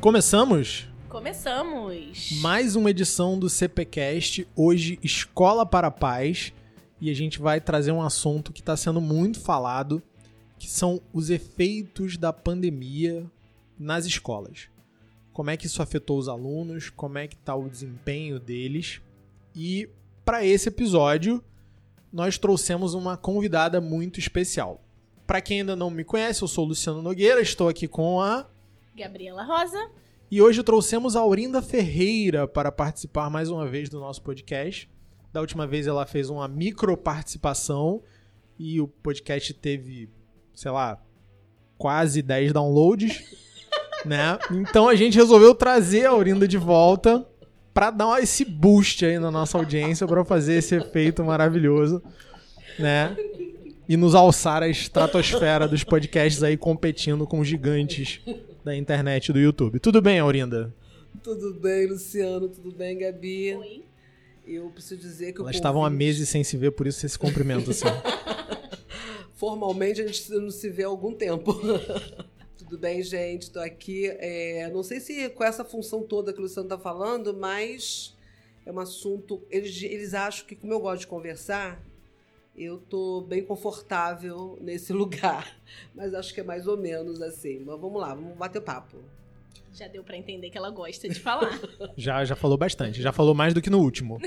Começamos? Começamos! Mais uma edição do CPCast, hoje Escola para a Paz, e a gente vai trazer um assunto que está sendo muito falado, que são os efeitos da pandemia nas escolas. Como é que isso afetou os alunos, como é que está o desempenho deles. E para esse episódio, nós trouxemos uma convidada muito especial. Para quem ainda não me conhece, eu sou Luciano Nogueira, estou aqui com a Gabriela Rosa. E hoje trouxemos a Aurinda Ferreira para participar mais uma vez do nosso podcast. Da última vez ela fez uma micro participação e o podcast teve, sei lá, quase 10 downloads, né? Então a gente resolveu trazer a Aurinda de volta para dar esse boost aí na nossa audiência para fazer esse efeito maravilhoso, né? E nos alçar a estratosfera dos podcasts aí competindo com gigantes da internet e do YouTube. Tudo bem, Aurinda? Tudo bem, Luciano? Tudo bem, Gabi? Oi. Eu preciso dizer que Elas o estavam há meses sem se ver, por isso esse cumprimento assim. Formalmente a gente não se vê há algum tempo. Tudo bem, gente? Estou aqui. é, não sei se com essa função toda que o Luciano está falando, mas é um assunto. Eles, eles acham que, como eu gosto de conversar, eu tô bem confortável nesse lugar. Mas acho que é mais ou menos assim. Mas vamos lá, vamos bater papo. Já deu pra entender que ela gosta de falar. Já, já falou bastante, já falou mais do que no último.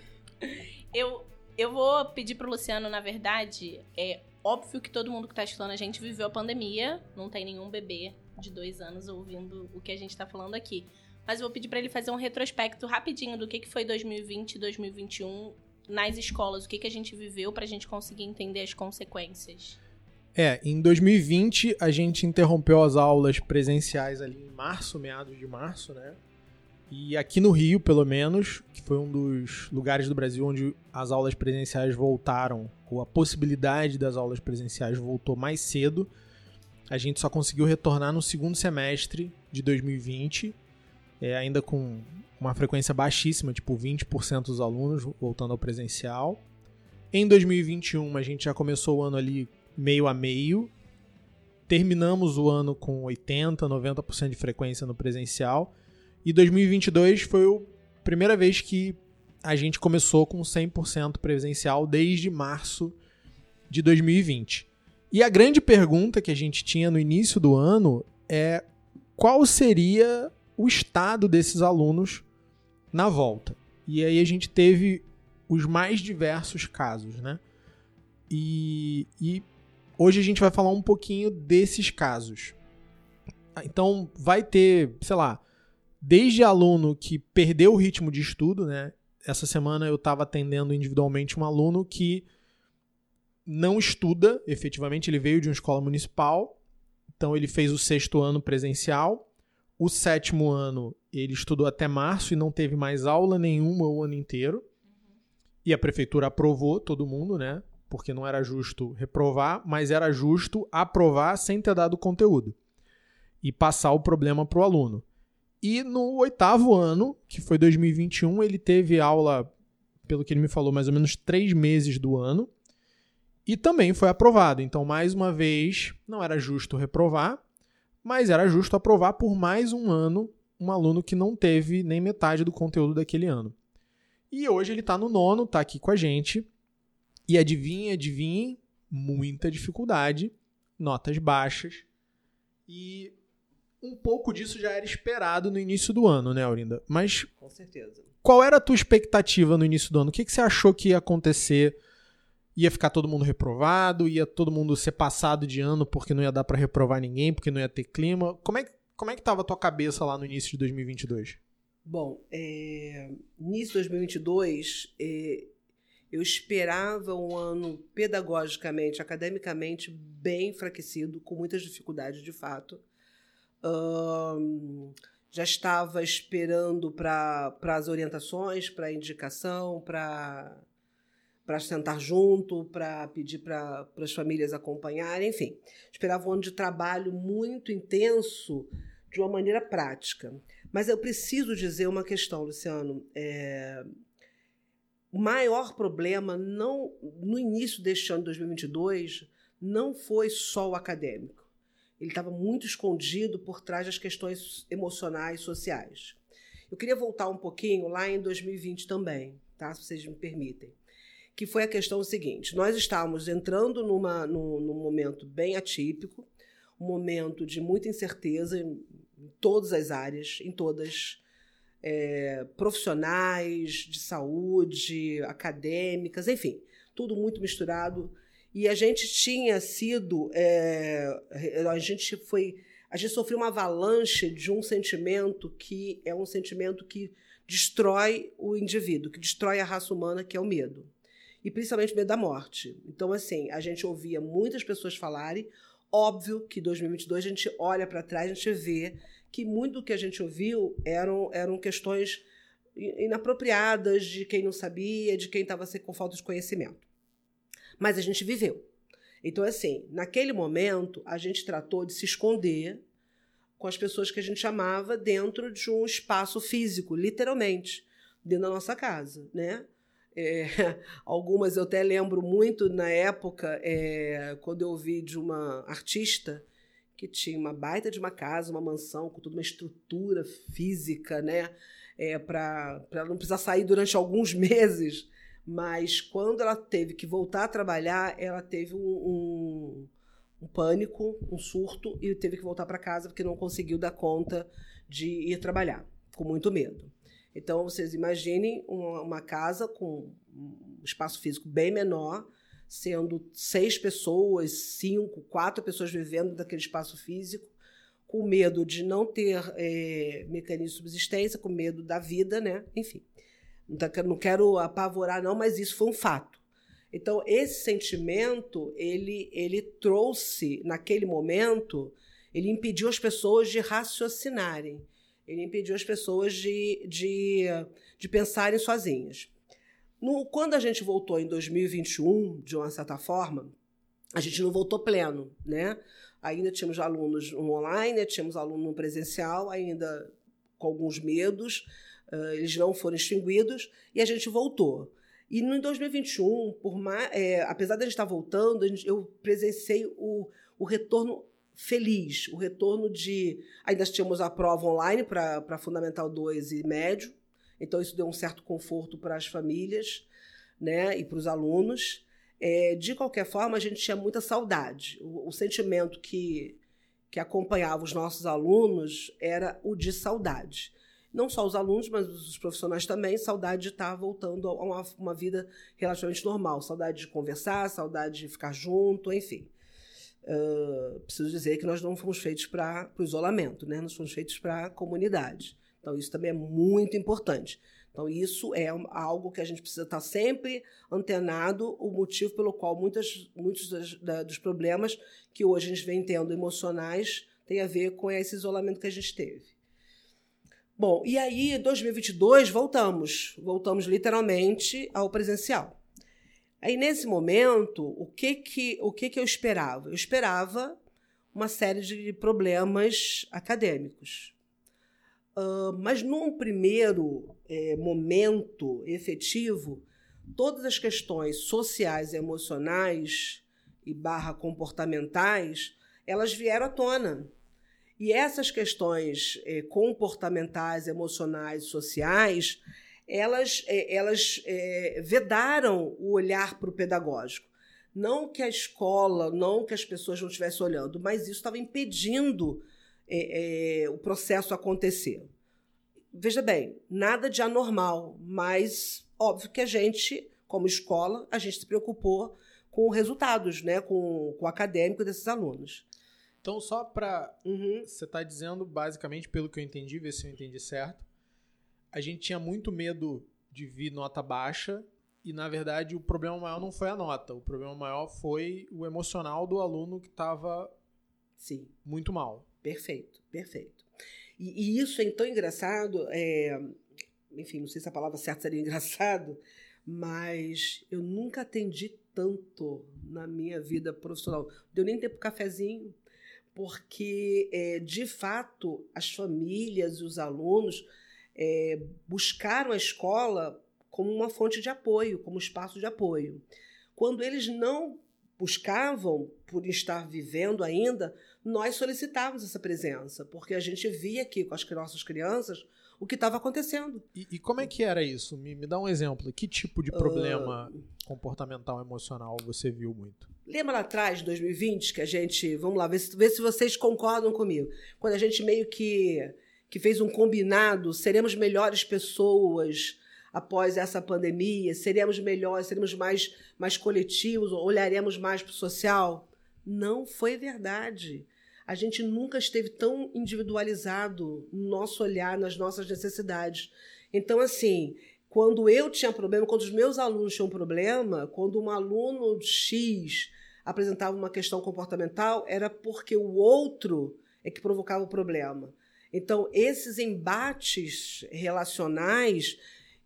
eu, eu vou pedir pro Luciano, na verdade, é óbvio que todo mundo que tá escutando a gente viveu a pandemia. Não tem nenhum bebê de dois anos ouvindo o que a gente tá falando aqui. Mas eu vou pedir pra ele fazer um retrospecto rapidinho do que, que foi 2020 e 2021 nas escolas. O que, que a gente viveu pra gente conseguir entender as consequências. É, em 2020 a gente interrompeu as aulas presenciais ali em março, meados de março, né? E aqui no Rio, pelo menos, que foi um dos lugares do Brasil onde as aulas presenciais voltaram, ou a possibilidade das aulas presenciais voltou mais cedo, a gente só conseguiu retornar no segundo semestre de 2020, é, ainda com uma frequência baixíssima, tipo 20% dos alunos voltando ao presencial. Em 2021 a gente já começou o ano ali meio a meio. Terminamos o ano com 80, 90% de frequência no presencial. E 2022 foi a primeira vez que a gente começou com 100% presencial desde março de 2020. E a grande pergunta que a gente tinha no início do ano é qual seria o estado desses alunos na volta. E aí a gente teve os mais diversos casos, né? E, e hoje a gente vai falar um pouquinho desses casos. Então vai ter, sei lá, desde aluno que perdeu o ritmo de estudo, né? Essa semana eu estava atendendo individualmente um aluno que não estuda efetivamente, ele veio de uma escola municipal, então ele fez o sexto ano presencial. O sétimo ano ele estudou até março e não teve mais aula nenhuma o ano inteiro. E a prefeitura aprovou todo mundo, né? Porque não era justo reprovar, mas era justo aprovar sem ter dado conteúdo e passar o problema para o aluno. E no oitavo ano, que foi 2021, ele teve aula, pelo que ele me falou, mais ou menos três meses do ano. E também foi aprovado. Então, mais uma vez, não era justo reprovar, mas era justo aprovar por mais um ano um aluno que não teve nem metade do conteúdo daquele ano. E hoje ele está no nono, está aqui com a gente. E adivinha, adivinha, muita dificuldade, notas baixas. E um pouco disso já era esperado no início do ano, né, Aurinda? Mas Com certeza. qual era a tua expectativa no início do ano? O que, que você achou que ia acontecer? Ia ficar todo mundo reprovado? Ia todo mundo ser passado de ano porque não ia dar para reprovar ninguém, porque não ia ter clima? Como é, que- como é que tava a tua cabeça lá no início de 2022? Bom, é, início de 2022, é, eu esperava um ano pedagogicamente, academicamente bem enfraquecido, com muitas dificuldades de fato. Ahn, já estava esperando para as orientações, para a indicação, para sentar junto, para pedir para as famílias acompanharem, enfim. Esperava um ano de trabalho muito intenso de uma maneira prática. Mas eu preciso dizer uma questão, Luciano. É, o maior problema não no início deste ano de 2022 não foi só o acadêmico. ele estava muito escondido por trás das questões emocionais, sociais. Eu queria voltar um pouquinho lá em 2020 também, tá? Se vocês me permitem. Que foi a questão seguinte: nós estávamos entrando numa, num, num momento bem atípico, um momento de muita incerteza em, todas as áreas, em todas, é, profissionais, de saúde, acadêmicas, enfim, tudo muito misturado. E a gente tinha sido, é, a gente foi, a gente sofreu uma avalanche de um sentimento que é um sentimento que destrói o indivíduo, que destrói a raça humana, que é o medo. E principalmente o medo da morte. Então, assim, a gente ouvia muitas pessoas falarem. Óbvio que 2022 a gente olha para trás, a gente vê que muito do que a gente ouviu eram, eram questões inapropriadas de quem não sabia, de quem estava com falta de conhecimento. Mas a gente viveu. Então, assim, naquele momento, a gente tratou de se esconder com as pessoas que a gente chamava dentro de um espaço físico, literalmente, dentro da nossa casa, né? É, algumas eu até lembro muito na época, é, quando eu ouvi de uma artista que tinha uma baita de uma casa, uma mansão, com toda uma estrutura física, né? É, para não precisar sair durante alguns meses. Mas quando ela teve que voltar a trabalhar, ela teve um, um, um pânico, um surto, e teve que voltar para casa porque não conseguiu dar conta de ir trabalhar, com muito medo. Então, vocês imaginem uma, uma casa com um espaço físico bem menor, sendo seis pessoas, cinco, quatro pessoas vivendo naquele espaço físico, com medo de não ter é, mecanismo de subsistência, com medo da vida, né? Enfim. Não quero apavorar, não, mas isso foi um fato. Então, esse sentimento, ele, ele trouxe, naquele momento, ele impediu as pessoas de raciocinarem. Ele impediu as pessoas de, de, de pensarem sozinhas. No, quando a gente voltou em 2021, de uma certa forma, a gente não voltou pleno, né? Ainda tínhamos alunos no online, tínhamos aluno no presencial, ainda com alguns medos, eles não foram extinguidos, e a gente voltou. E no 2021, por mais, é, apesar de a gente estar voltando, eu presenciei o, o retorno feliz, o retorno de. Ainda tínhamos a prova online para Fundamental 2 e médio, então, isso deu um certo conforto para as famílias né, e para os alunos. É, de qualquer forma, a gente tinha muita saudade. O, o, sentimento que, que acompanhava os nossos alunos era o de saudade. Não só os alunos, mas os profissionais também, saudade de estar voltando a uma, uma vida relativamente normal. Saudade de conversar, saudade de ficar junto, enfim. Uh, preciso dizer que nós não fomos feitos para o isolamento, né? nós fomos feitos para a comunidade. Então, isso também é muito importante. Então, isso é algo que a gente precisa estar sempre antenado, o motivo pelo qual muitas, muitos das, da, dos problemas que hoje a gente vem tendo emocionais tem a ver com esse isolamento que a gente teve. Bom, e aí, 2022, voltamos. Voltamos literalmente ao presencial. Aí, nesse momento, o que que, o que, que eu esperava? Eu esperava uma série de problemas acadêmicos. Uh, mas num primeiro é, momento efetivo, todas as questões sociais emocionais e barra comportamentais, elas vieram à tona. E essas questões é, comportamentais, emocionais, sociais, elas, é, elas é, vedaram o olhar para o pedagógico. Não que a escola, não que as pessoas não estivessem olhando, mas isso estava impedindo é, é, o processo acontecer. Veja bem, nada de anormal, mas óbvio que a gente, como escola, a gente se preocupou com resultados, né, com, com o acadêmico desses alunos. Então, só para. Uhum. Você está dizendo, basicamente, pelo que eu entendi, ver se eu entendi certo, a gente tinha muito medo de vir nota baixa e, na verdade, o problema maior não foi a nota. O problema maior foi o emocional do aluno que estava muito mal. Perfeito, perfeito. E, e isso é tão engraçado, é, enfim, não sei se a palavra certa seria engraçado, mas eu nunca atendi tanto na minha vida profissional. Não deu nem tempo cafezinho, porque, é, de fato, as famílias e os alunos é, buscaram a escola como uma fonte de apoio, como espaço de apoio. Quando eles não buscavam, por estar vivendo ainda, nós solicitávamos essa presença, porque a gente via aqui com as nossas crianças o que estava acontecendo. E, e, como é que era isso? Me, me, dá um exemplo. Que tipo de problema uh... comportamental, emocional você viu muito? Lembra lá atrás, 2020, que a gente. Vamos lá, ver se, ver se vocês concordam comigo. Quando a gente meio que, que fez um combinado, seremos melhores pessoas após essa pandemia, seremos melhores, seremos mais, mais coletivos, olharemos mais para o social. Não foi verdade. A gente nunca esteve tão individualizado no nosso olhar, nas nossas necessidades. Então, assim, quando eu tinha problema, quando os meus alunos tinham problema, quando um aluno X apresentava uma questão comportamental, era porque o outro é que provocava o problema. Então, esses embates relacionais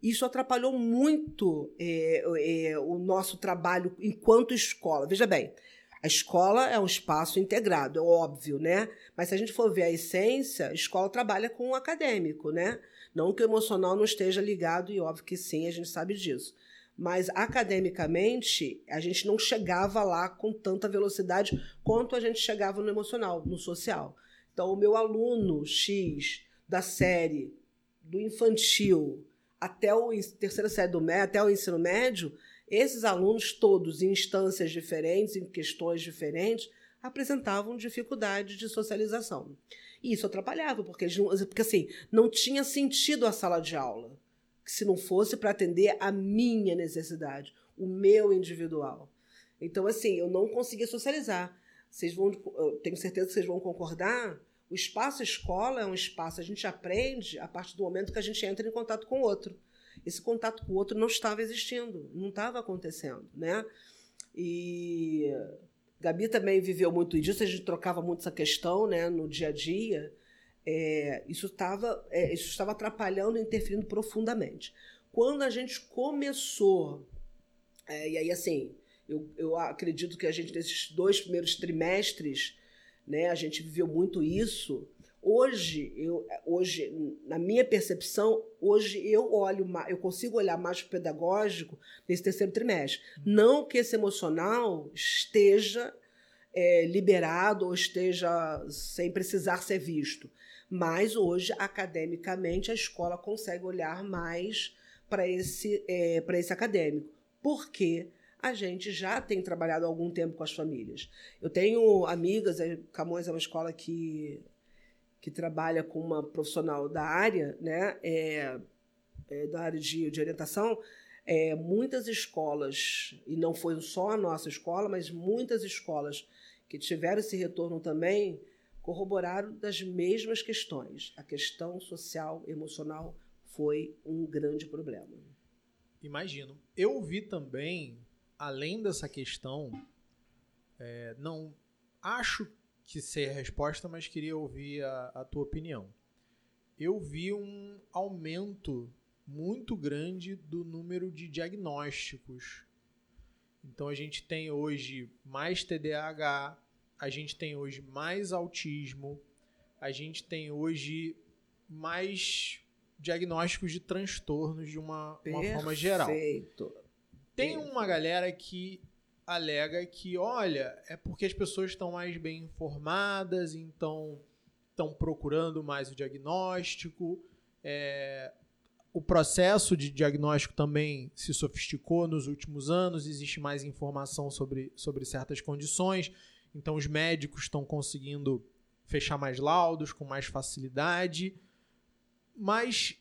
isso atrapalhou muito é, é, o nosso trabalho enquanto escola. Veja bem, a escola é um espaço integrado, é óbvio, né? Mas se a gente for ver a essência, a escola trabalha com o acadêmico, né? Não que o emocional não esteja ligado, e óbvio que sim, a gente sabe disso. Mas academicamente, a gente não chegava lá com tanta velocidade quanto a gente chegava no emocional, no social. Então, o meu aluno X da série do infantil até o terceira série do até o ensino médio, esses alunos todos em instâncias diferentes, em questões diferentes, apresentavam dificuldade de socialização. E isso atrapalhava, porque, não, porque assim, não tinha sentido a sala de aula se não fosse para atender a minha necessidade, o meu individual. Então, assim, eu não conseguia socializar. Vocês vão, tenho certeza que vocês vão concordar o espaço escola é um espaço, a gente aprende a partir do momento que a gente entra em contato com o outro. Esse contato com o outro não estava existindo, não estava acontecendo, né? E Gabi também viveu muito disso, a gente trocava muito essa questão, né, no dia a dia. É, isso estava é, isso estava atrapalhando, interferindo profundamente. Quando a gente começou, é, e aí assim, eu, eu acredito que a gente nesses dois primeiros trimestres né? A gente viveu muito isso. Hoje, eu, hoje, na minha percepção, hoje eu olho, eu consigo olhar mais para o pedagógico nesse terceiro trimestre. Não que esse emocional esteja é, liberado ou esteja sem precisar ser visto, mas hoje, academicamente, a escola consegue olhar mais para esse, é, esse acadêmico. Por quê? Porque a gente já tem trabalhado há algum tempo com as famílias. Eu tenho amigas, Camões é uma escola que, que trabalha com uma profissional da área, né, é, é, da área de, de orientação. É, muitas escolas, e não foi só a nossa escola, mas muitas escolas que tiveram esse retorno também, corroboraram das mesmas questões. A questão social, emocional foi um grande problema. Imagino. Eu vi também além dessa questão, é, não acho que sei a resposta, mas queria ouvir a, a tua opinião. Eu vi um aumento muito grande do número de diagnósticos. Então a gente tem hoje mais TDAH, a gente tem hoje mais autismo, a gente tem hoje mais diagnósticos de transtornos de uma, uma forma geral. Perfeito. Tem uma galera que alega que, olha, é porque as pessoas estão mais bem informadas, então estão procurando mais o diagnóstico. É, o processo de diagnóstico também se sofisticou nos últimos anos, existe mais informação sobre, sobre certas condições, então os médicos estão conseguindo fechar mais laudos com mais facilidade. Mas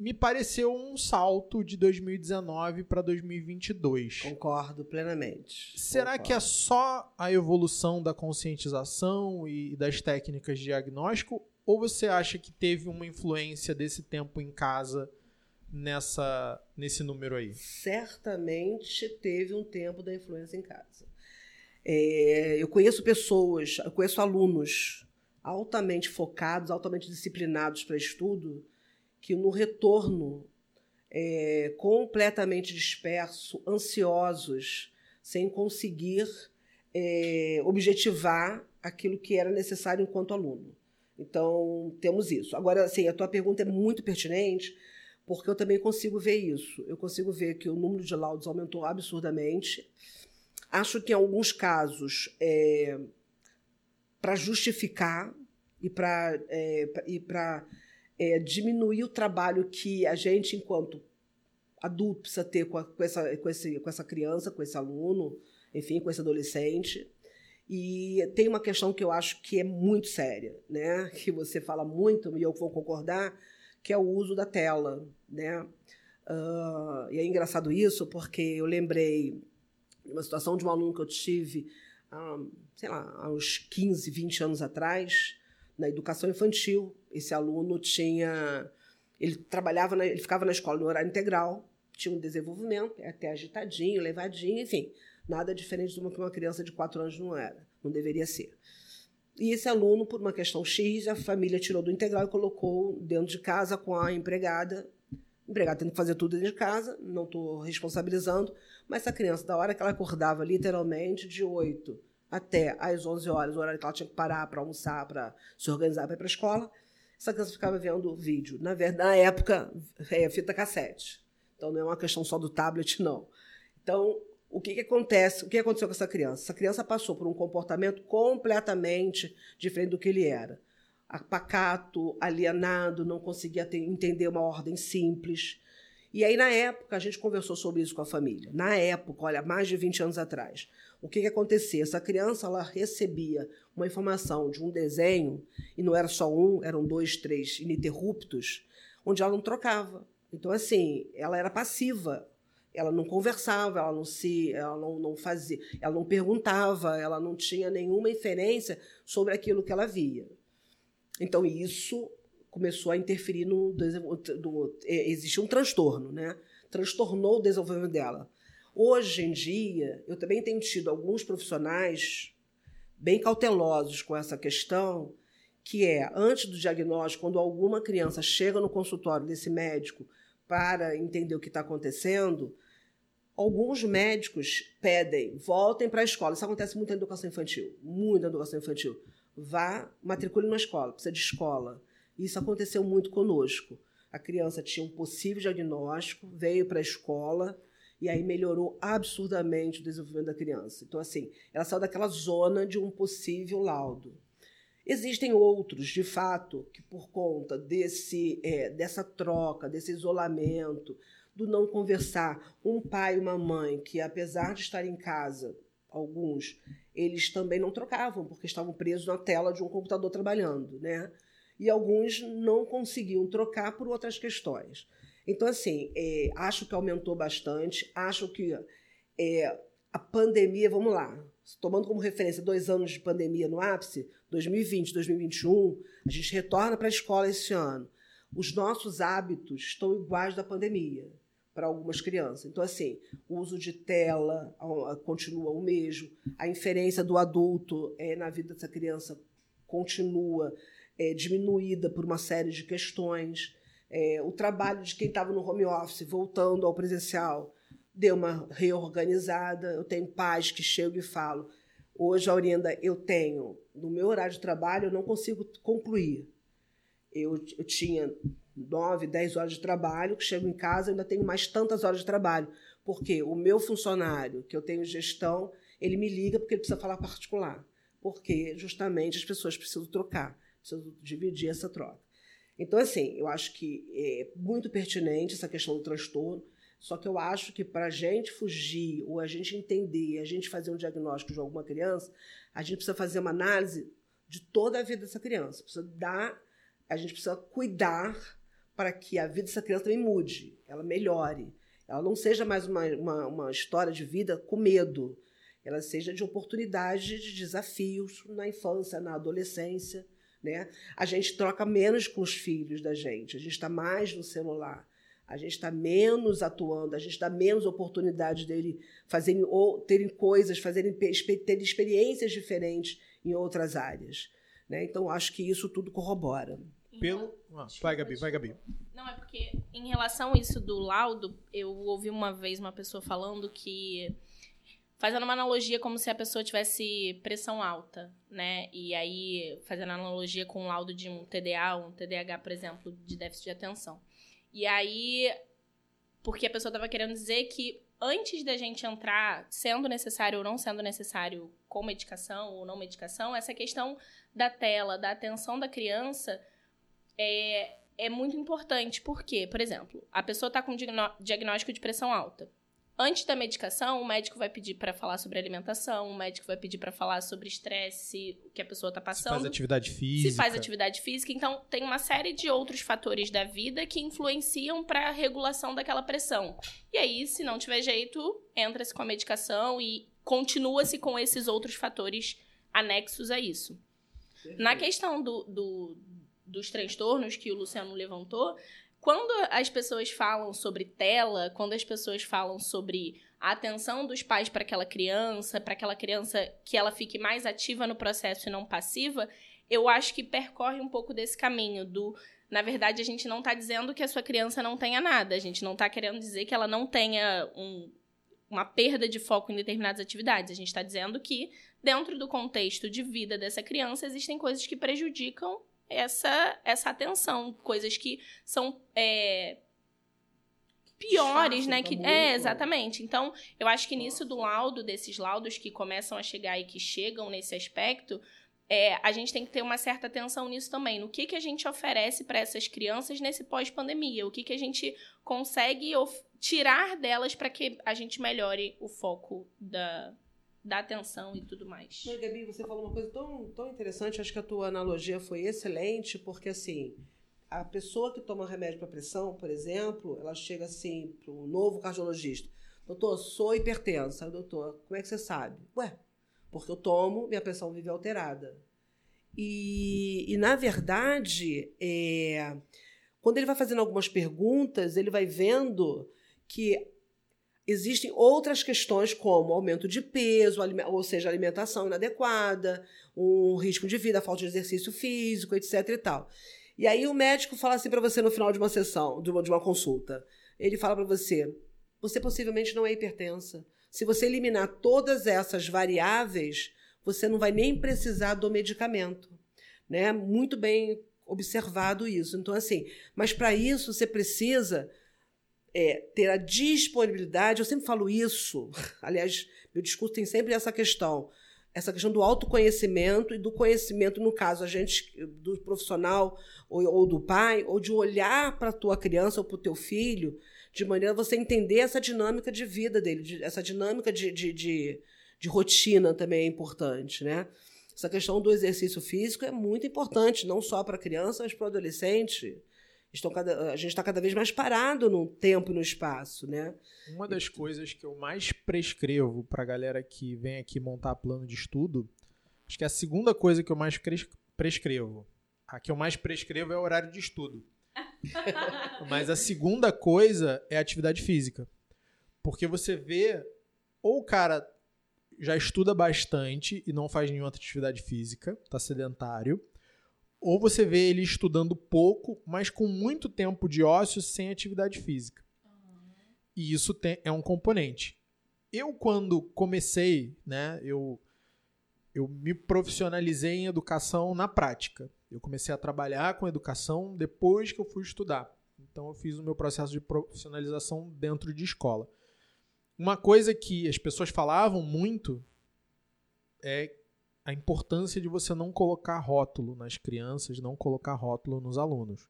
me pareceu um salto de 2019 para 2022. Concordo plenamente. Será Concordo. que é só a evolução da conscientização e das técnicas de diagnóstico? Ou você acha que teve uma influência desse tempo em casa nessa nesse número aí? Certamente teve um tempo da influência em casa. É, eu conheço pessoas, eu conheço alunos altamente focados, altamente disciplinados para estudo, que no retorno, é, completamente disperso, ansiosos, sem conseguir é, objetivar aquilo que era necessário enquanto aluno. Então, temos isso. Agora, assim, a tua pergunta é muito pertinente, porque eu também consigo ver isso. Eu consigo ver que o número de laudos aumentou absurdamente. Acho que em alguns casos, é, para justificar e para é, e é, diminuir o trabalho que a gente, enquanto adulto, precisa ter com, a, com, essa, com, esse, com essa criança, com esse aluno, enfim, com esse adolescente. E tem uma questão que eu acho que é muito séria, né? que você fala muito, e eu vou concordar, que é o uso da tela. Né? Uh, e é engraçado isso, porque eu lembrei de uma situação de um aluno que eu tive, um, sei lá, há uns 15, 20 anos atrás, na educação infantil. Esse aluno tinha. Ele trabalhava, na, ele ficava na escola no horário integral, tinha um desenvolvimento, é até agitadinho, levadinho, enfim. Nada diferente do que uma criança de 4 anos não era, não deveria ser. E esse aluno, por uma questão X, a família tirou do integral e colocou dentro de casa com a empregada. Empregada tendo que fazer tudo dentro de casa, não estou responsabilizando, mas essa criança, da hora que ela acordava literalmente de 8 até às 11 horas, o horário que ela tinha que parar para almoçar, para se organizar para ir para a escola, essa criança ficava vendo vídeo. Na verdade, na época, é fita cassete. Então não é uma questão só do tablet, não. Então, o que, que acontece? O que aconteceu com essa criança? Essa criança passou por um comportamento completamente diferente do que ele era. Pacato, alienado, não conseguia ter, entender uma ordem simples. E aí, na época, a gente conversou sobre isso com a família. Na época, olha, mais de 20 anos atrás. O que, que acontecia? Essa criança ela recebia uma informação de um desenho, e não era só um, eram dois, três ininterruptos, onde ela não trocava. Então, assim, ela era passiva. Ela não conversava, ela não se, ela não, não fazia, ela não perguntava, ela não tinha nenhuma inferência sobre aquilo que ela via. Então isso começou a interferir no do, é, existe um transtorno, né? Transtornou o desenvolvimento dela. Hoje em dia, eu também tenho tido alguns profissionais bem cautelosos com essa questão, que é antes do diagnóstico, quando alguma criança chega no consultório desse médico para entender o que está acontecendo, alguns médicos pedem, voltem para a escola. Isso acontece muito na educação infantil, muito na educação infantil. Vá, matricule na escola, precisa de escola. Isso aconteceu muito conosco. A criança tinha um possível diagnóstico, veio para a escola e aí melhorou absurdamente o desenvolvimento da criança. Então, assim, ela saiu daquela zona de um possível laudo. Existem outros, de fato, que por conta desse, é, dessa troca, desse isolamento, do não conversar, um pai e uma mãe que, apesar de estar em casa, alguns, eles também não trocavam, porque estavam presos na tela de um computador trabalhando, né? E alguns não conseguiam trocar por outras questões. Então, assim, é, acho que aumentou bastante, acho que é, a pandemia, vamos lá, tomando como referência dois anos de pandemia no ápice, 2020, 2021, a gente retorna para a escola esse ano. Os nossos hábitos estão iguais da pandemia para algumas crianças. Então, assim, o uso de tela continua o mesmo, a inferência do adulto é, na vida dessa criança continua é, diminuída por uma série de questões. É, o trabalho de quem estava no home office voltando ao presencial deu uma reorganizada. Eu tenho pais que chegam e falam: hoje, Aurinda, eu tenho, no meu horário de trabalho, eu não consigo concluir. Eu, eu tinha nove, dez horas de trabalho, que chego em casa ainda tenho mais tantas horas de trabalho. Porque o meu funcionário, que eu tenho gestão, ele me liga porque ele precisa falar particular. Porque justamente as pessoas precisam trocar, precisam dividir essa troca. Então, assim, eu acho que é muito pertinente essa questão do transtorno. Só que eu acho que para a gente fugir, ou a gente entender, a gente fazer um diagnóstico de alguma criança, a gente precisa fazer uma análise de toda a vida dessa criança. Precisa dar, a gente precisa cuidar para que a vida dessa criança também mude, ela melhore. Ela não seja mais uma, uma, uma história de vida com medo. Ela seja de oportunidade, de desafios na infância, na adolescência. Né? A gente troca menos com os filhos da gente, a gente está mais no celular a gente está menos atuando, a gente dá menos oportunidade dele fazerem ou terem coisas, fazerem terem experiências diferentes em outras áreas. Né? Então, acho que isso tudo corrobora. Pelo. Ah, vai, Gabi, vai, Gabi. Não, é porque em relação a isso do laudo, eu ouvi uma vez uma pessoa falando que fazendo uma analogia como se a pessoa tivesse pressão alta, né? E aí, fazendo analogia com o laudo de um TDA, um TDAH, por exemplo, de déficit de atenção. E aí, porque a pessoa estava querendo dizer que antes da gente entrar, sendo necessário ou não sendo necessário, com medicação ou não medicação, essa questão da tela, da atenção da criança, é, é muito importante. Por quê? Por exemplo, a pessoa está com diagnóstico de pressão alta. Antes da medicação, o médico vai pedir para falar sobre alimentação, o médico vai pedir para falar sobre estresse que a pessoa está passando. Se faz atividade física. Se faz atividade física. Então, tem uma série de outros fatores da vida que influenciam para a regulação daquela pressão. E aí, se não tiver jeito, entra-se com a medicação e continua-se com esses outros fatores anexos a isso. Na questão do, do, dos transtornos que o Luciano levantou, quando as pessoas falam sobre tela, quando as pessoas falam sobre a atenção dos pais para aquela criança, para aquela criança que ela fique mais ativa no processo e não passiva, eu acho que percorre um pouco desse caminho do na verdade, a gente não está dizendo que a sua criança não tenha nada. A gente não está querendo dizer que ela não tenha um, uma perda de foco em determinadas atividades. A gente está dizendo que, dentro do contexto de vida dessa criança, existem coisas que prejudicam essa, essa atenção. Coisas que são é, piores, né? Que, é, exatamente. Então, eu acho que nisso do laudo, desses laudos que começam a chegar e que chegam nesse aspecto, é, a gente tem que ter uma certa atenção nisso também. No que, que a gente oferece para essas crianças nesse pós-pandemia? O que, que a gente consegue tirar delas para que a gente melhore o foco da, da atenção e tudo mais. Mas, Gabi, você falou uma coisa tão, tão interessante, acho que a tua analogia foi excelente, porque assim, a pessoa que toma remédio para pressão, por exemplo, ela chega assim para um novo cardiologista. Doutor, sou hipertensa. Doutor, como é que você sabe? Ué, porque eu tomo, minha pressão vive alterada. E, e na verdade, é, quando ele vai fazendo algumas perguntas, ele vai vendo que Existem outras questões, como aumento de peso, ou seja, alimentação inadequada, um risco de vida, falta de exercício físico, etc. e tal. E aí o médico fala assim para você no final de uma sessão, de uma, de uma consulta. Ele fala para você: você possivelmente não é hipertensa. Se você eliminar todas essas variáveis, você não vai nem precisar do medicamento. Né? Muito bem observado isso. Então, assim, mas para isso você precisa é, ter a disponibilidade, eu sempre falo isso, aliás, meu discurso tem sempre essa questão, essa questão do autoconhecimento e do conhecimento, no caso, a gente, do profissional ou, ou do pai, ou de olhar para a tua criança ou para o teu filho, de maneira a você entender essa dinâmica de vida dele, de, essa dinâmica de, de, de, de rotina também é importante, né? Essa questão do exercício físico é muito importante, não só para a criança, mas para o adolescente estão cada, a gente está cada vez mais parado no tempo e no espaço, né? Uma das coisas que eu mais prescrevo para a galera que vem aqui montar plano de estudo, acho que é a segunda coisa que eu mais prescrevo. A que eu mais prescrevo é o horário de estudo. Mas a segunda coisa é a atividade física. Porque você vê, ou o cara já estuda bastante e não faz nenhuma atividade física, tá sedentário, ou você vê ele estudando pouco, mas com muito tempo de ócio sem atividade física. Uhum. E isso tem, é um componente. Eu, quando comecei, né, eu, eu me profissionalizei em educação na prática. Eu comecei a trabalhar com educação depois que eu fui estudar. Então, eu fiz o meu processo de profissionalização dentro de escola. Uma coisa que as pessoas falavam muito é a importância de você não colocar rótulo nas crianças, não colocar rótulo nos alunos.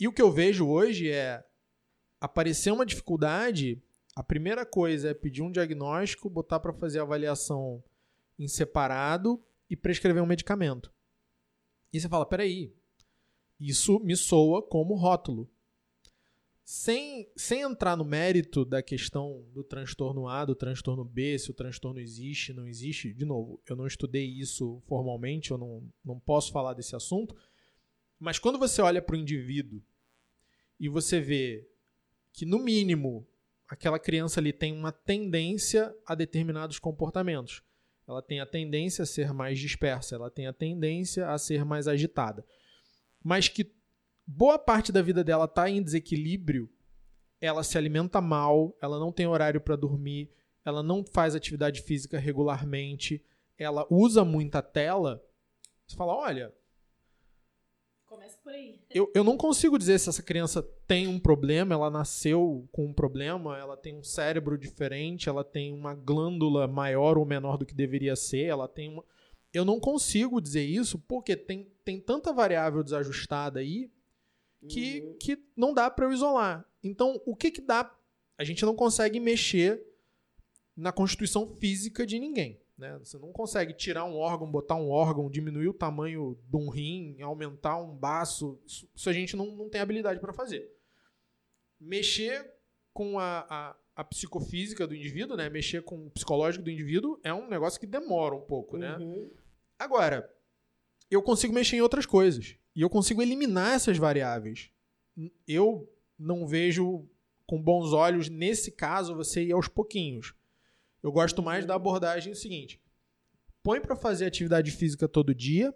E o que eu vejo hoje é aparecer uma dificuldade, a primeira coisa é pedir um diagnóstico, botar para fazer a avaliação em separado e prescrever um medicamento. E você fala, peraí, isso me soa como rótulo sem, sem entrar no mérito da questão do transtorno A, do transtorno B, se o transtorno existe, não existe, de novo, eu não estudei isso formalmente, eu não, não posso falar desse assunto, mas quando você olha para o indivíduo e você vê que, no mínimo, aquela criança ali tem uma tendência a determinados comportamentos. Ela tem a tendência a ser mais dispersa, ela tem a tendência a ser mais agitada. Mas que boa parte da vida dela está em desequilíbrio, ela se alimenta mal, ela não tem horário para dormir, ela não faz atividade física regularmente, ela usa muita tela, você fala, olha, começa por aí. Eu, eu não consigo dizer se essa criança tem um problema, ela nasceu com um problema, ela tem um cérebro diferente, ela tem uma glândula maior ou menor do que deveria ser, ela tem uma. Eu não consigo dizer isso porque tem, tem tanta variável desajustada aí que, Uhum. que não dá para eu isolar. Então, o que que dá? A gente não consegue mexer na constituição física de ninguém. Né? Você não consegue tirar um órgão, botar um órgão, diminuir o tamanho de um rim, aumentar um baço. Isso, isso a gente não, não tem habilidade para fazer. Mexer com a, a, a psicofísica do indivíduo, né? mexer com o psicológico do indivíduo é um negócio que demora um pouco. Né? Uhum. Agora, eu consigo mexer em outras coisas. E eu consigo eliminar essas variáveis. Eu não vejo com bons olhos, nesse caso, você ir aos pouquinhos. Eu gosto mais da abordagem seguinte: põe para fazer atividade física todo dia,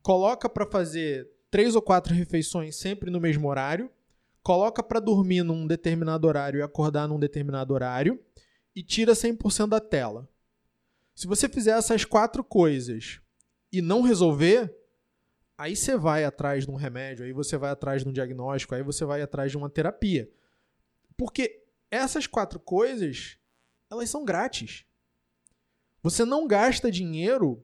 coloca para fazer três ou quatro refeições sempre no mesmo horário, coloca para dormir num determinado horário e acordar num determinado horário e tira 100% da tela. Se você fizer essas quatro coisas e não resolver, aí você vai atrás de um remédio, aí você vai atrás de um diagnóstico, aí você vai atrás de uma terapia. Porque essas quatro coisas, elas são grátis. Você não gasta dinheiro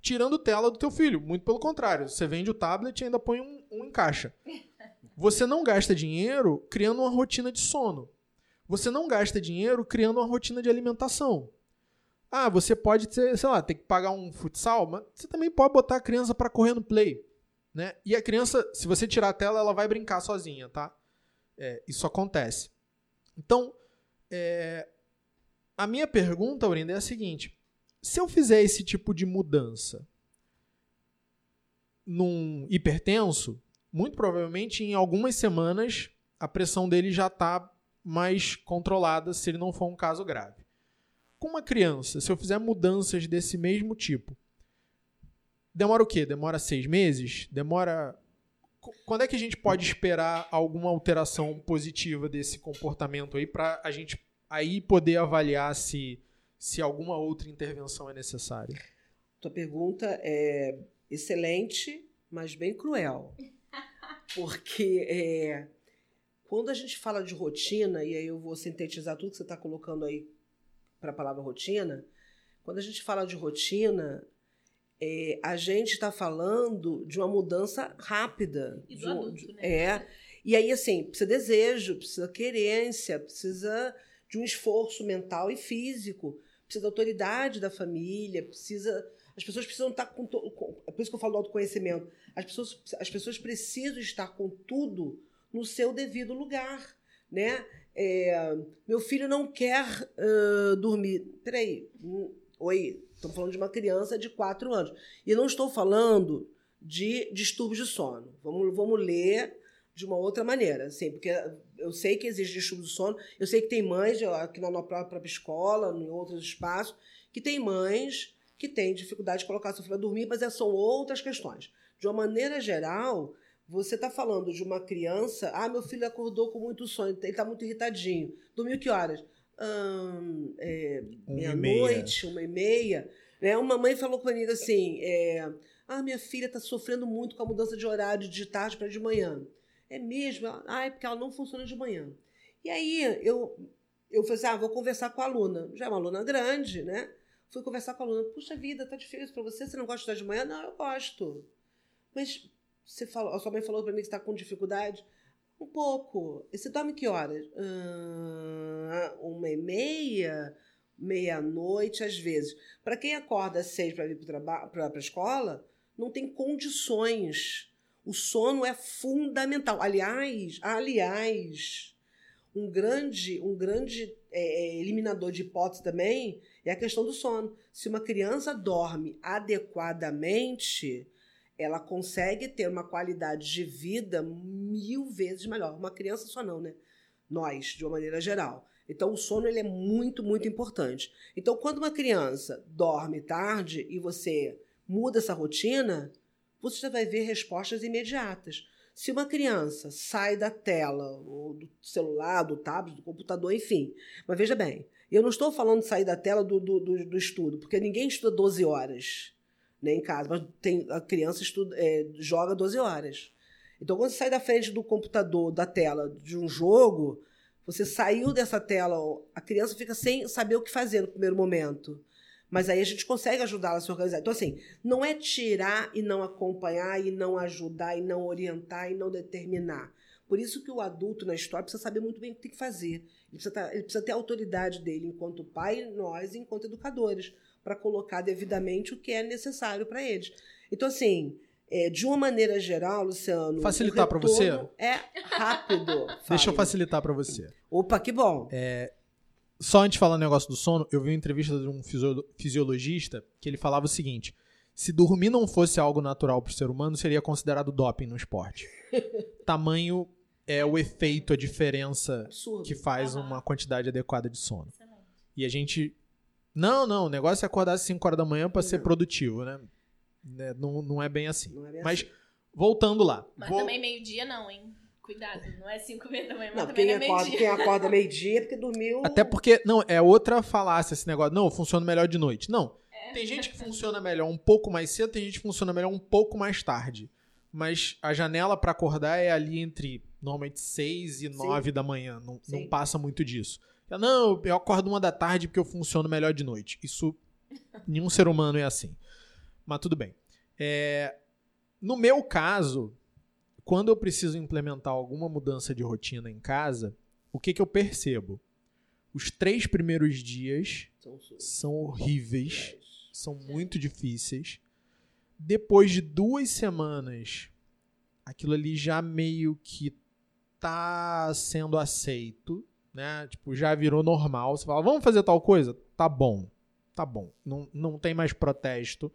tirando tela do teu filho. Muito pelo contrário. Você vende o tablet e ainda põe um, um em caixa. Você não gasta dinheiro criando uma rotina de sono. Você não gasta dinheiro criando uma rotina de alimentação. Ah, você pode ter, sei lá, ter que pagar um futsal, mas você também pode botar a criança para correr no play, né? E a criança, se você tirar a tela, ela vai brincar sozinha, tá? É, isso acontece. Então, é, a minha pergunta, Aurinda, é a seguinte: se eu fizer esse tipo de mudança num hipertenso, muito provavelmente em algumas semanas a pressão dele já está mais controlada se ele não for um caso grave. Com uma criança, se eu fizer mudanças desse mesmo tipo, demora o quê? Demora seis meses? Demora. Qu- Quando é que a gente pode esperar alguma alteração positiva desse comportamento aí para a gente aí poder avaliar se, se alguma outra intervenção é necessária? Tua pergunta é excelente, mas bem cruel. Porque é, quando a gente fala de rotina, e aí eu vou sintetizar tudo que você está colocando aí para a palavra rotina, quando a gente fala de rotina, é, a gente está falando de uma mudança rápida. E do um- adulto, né? É. E aí, assim, precisa desejo, precisa querência, precisa de um esforço mental e físico, precisa da autoridade da família, precisa. As pessoas precisam estar com. to- com- É por isso que eu falo do autoconhecimento. As pessoas, as pessoas precisam estar com tudo no seu devido lugar, né? É, meu filho não quer ãh, dormir. Peraí. hum, Oi, estamos falando de uma criança de 4 anos. E não estou falando de distúrbios de sono. Vamos, vamos ler de uma outra maneira, assim, porque eu sei que existe distúrbio de sono, eu sei que tem mães, aqui na nossa própria escola, em outros espaços, que tem mães que têm dificuldade de colocar seu filho a dormir, mas essas são outras questões. De uma maneira geral, você está falando de uma criança, ah, meu filho acordou com muito sono, ele está muito irritadinho. Dormiu que horas? Ahn, é, meia-noite, uma e meia. Né? Uma mãe falou comigo assim, é, ah, minha filha está sofrendo muito com a mudança de horário de tarde para de manhã. É mesmo? Ah, é porque ela não funciona de manhã. E aí eu, eu falei assim, ah, vou conversar com a aluna. Já é uma aluna grande, né? Fui conversar com a aluna. Puxa vida, tá difícil para você? Você não gosta de estudar de manhã? Não, eu gosto. Mas você falou, a sua mãe falou para mim que está com dificuldade? Um pouco. E você dorme que horas? Ah, uma e meia, meia-noite, às vezes. Para quem acorda às seis para ir para a escola, não tem condições. O sono é fundamental. Aliás, aliás, um grande, um grande é, eliminador de hipótese também é a questão do sono. Se uma criança dorme adequadamente, ela consegue ter uma qualidade de vida mil vezes melhor. Uma criança só não, né? Nós, de uma maneira geral. Então, o sono ele é muito, muito importante. Então, quando uma criança dorme tarde e você muda essa rotina, você vai ver respostas imediatas. Se uma criança sai da tela, do celular, do tablet, do computador, enfim. Mas veja bem, eu não estou falando de sair da tela do, do, do, do estudo, porque ninguém estuda 12 horas. Nem em casa, mas tem, a criança estuda, é, joga 12 horas. Então, quando você sai da frente do computador, da tela de um jogo, você saiu dessa tela, a criança fica sem saber o que fazer no primeiro momento. Mas aí a gente consegue ajudá-la a se organizar. Então, assim, não é tirar e não acompanhar, e não ajudar, e não orientar, e não determinar. Por isso que o adulto na história precisa saber muito bem o que tem que fazer. Ele precisa, tá, ter a autoridade dele enquanto pai, nós, enquanto educadores, para colocar devidamente o que é necessário para eles. Então, assim, é, de uma maneira geral, Luciano. Facilitar para você? É rápido. Deixa eu facilitar para você. Opa, que bom. É, só antes de falar o negócio do sono, eu vi uma entrevista de um fisiologista que ele falava o seguinte: se dormir não fosse algo natural para o ser humano, seria considerado doping no esporte. Tamanho é o efeito, a diferença Absurdo. que faz uma quantidade adequada de sono. Excelente. E a gente. Não, não, o negócio é acordar às 5 horas da manhã para ser produtivo, né? Né, não, não é bem assim. Não é bem Mas, assim. voltando lá. Mas vou... também meio-dia não, hein? Cuidado, não é 5 da manhã, mas não, também quem não é acorda, Quem acorda meio-dia é porque dormiu... Até porque, não, é outra falácia esse negócio. Não, funciona melhor de noite. Não, é. tem gente que funciona melhor um pouco mais cedo, tem gente que funciona melhor um pouco mais tarde. Mas a janela para acordar é ali entre, normalmente, 6 e 9 da manhã. Não, não passa muito disso. Não, eu acordo uma da tarde porque eu funciono melhor de noite. Isso, nenhum ser humano é assim. Mas tudo bem. É, no meu caso, quando eu preciso implementar alguma mudança de rotina em casa, o que, que eu percebo? Os três primeiros dias são horríveis, são muito difíceis. Depois de duas semanas, aquilo ali já meio que tá sendo aceito, né? Tipo, já virou normal. Você fala, vamos fazer tal coisa? Tá bom, tá bom. Não, não tem mais protesto.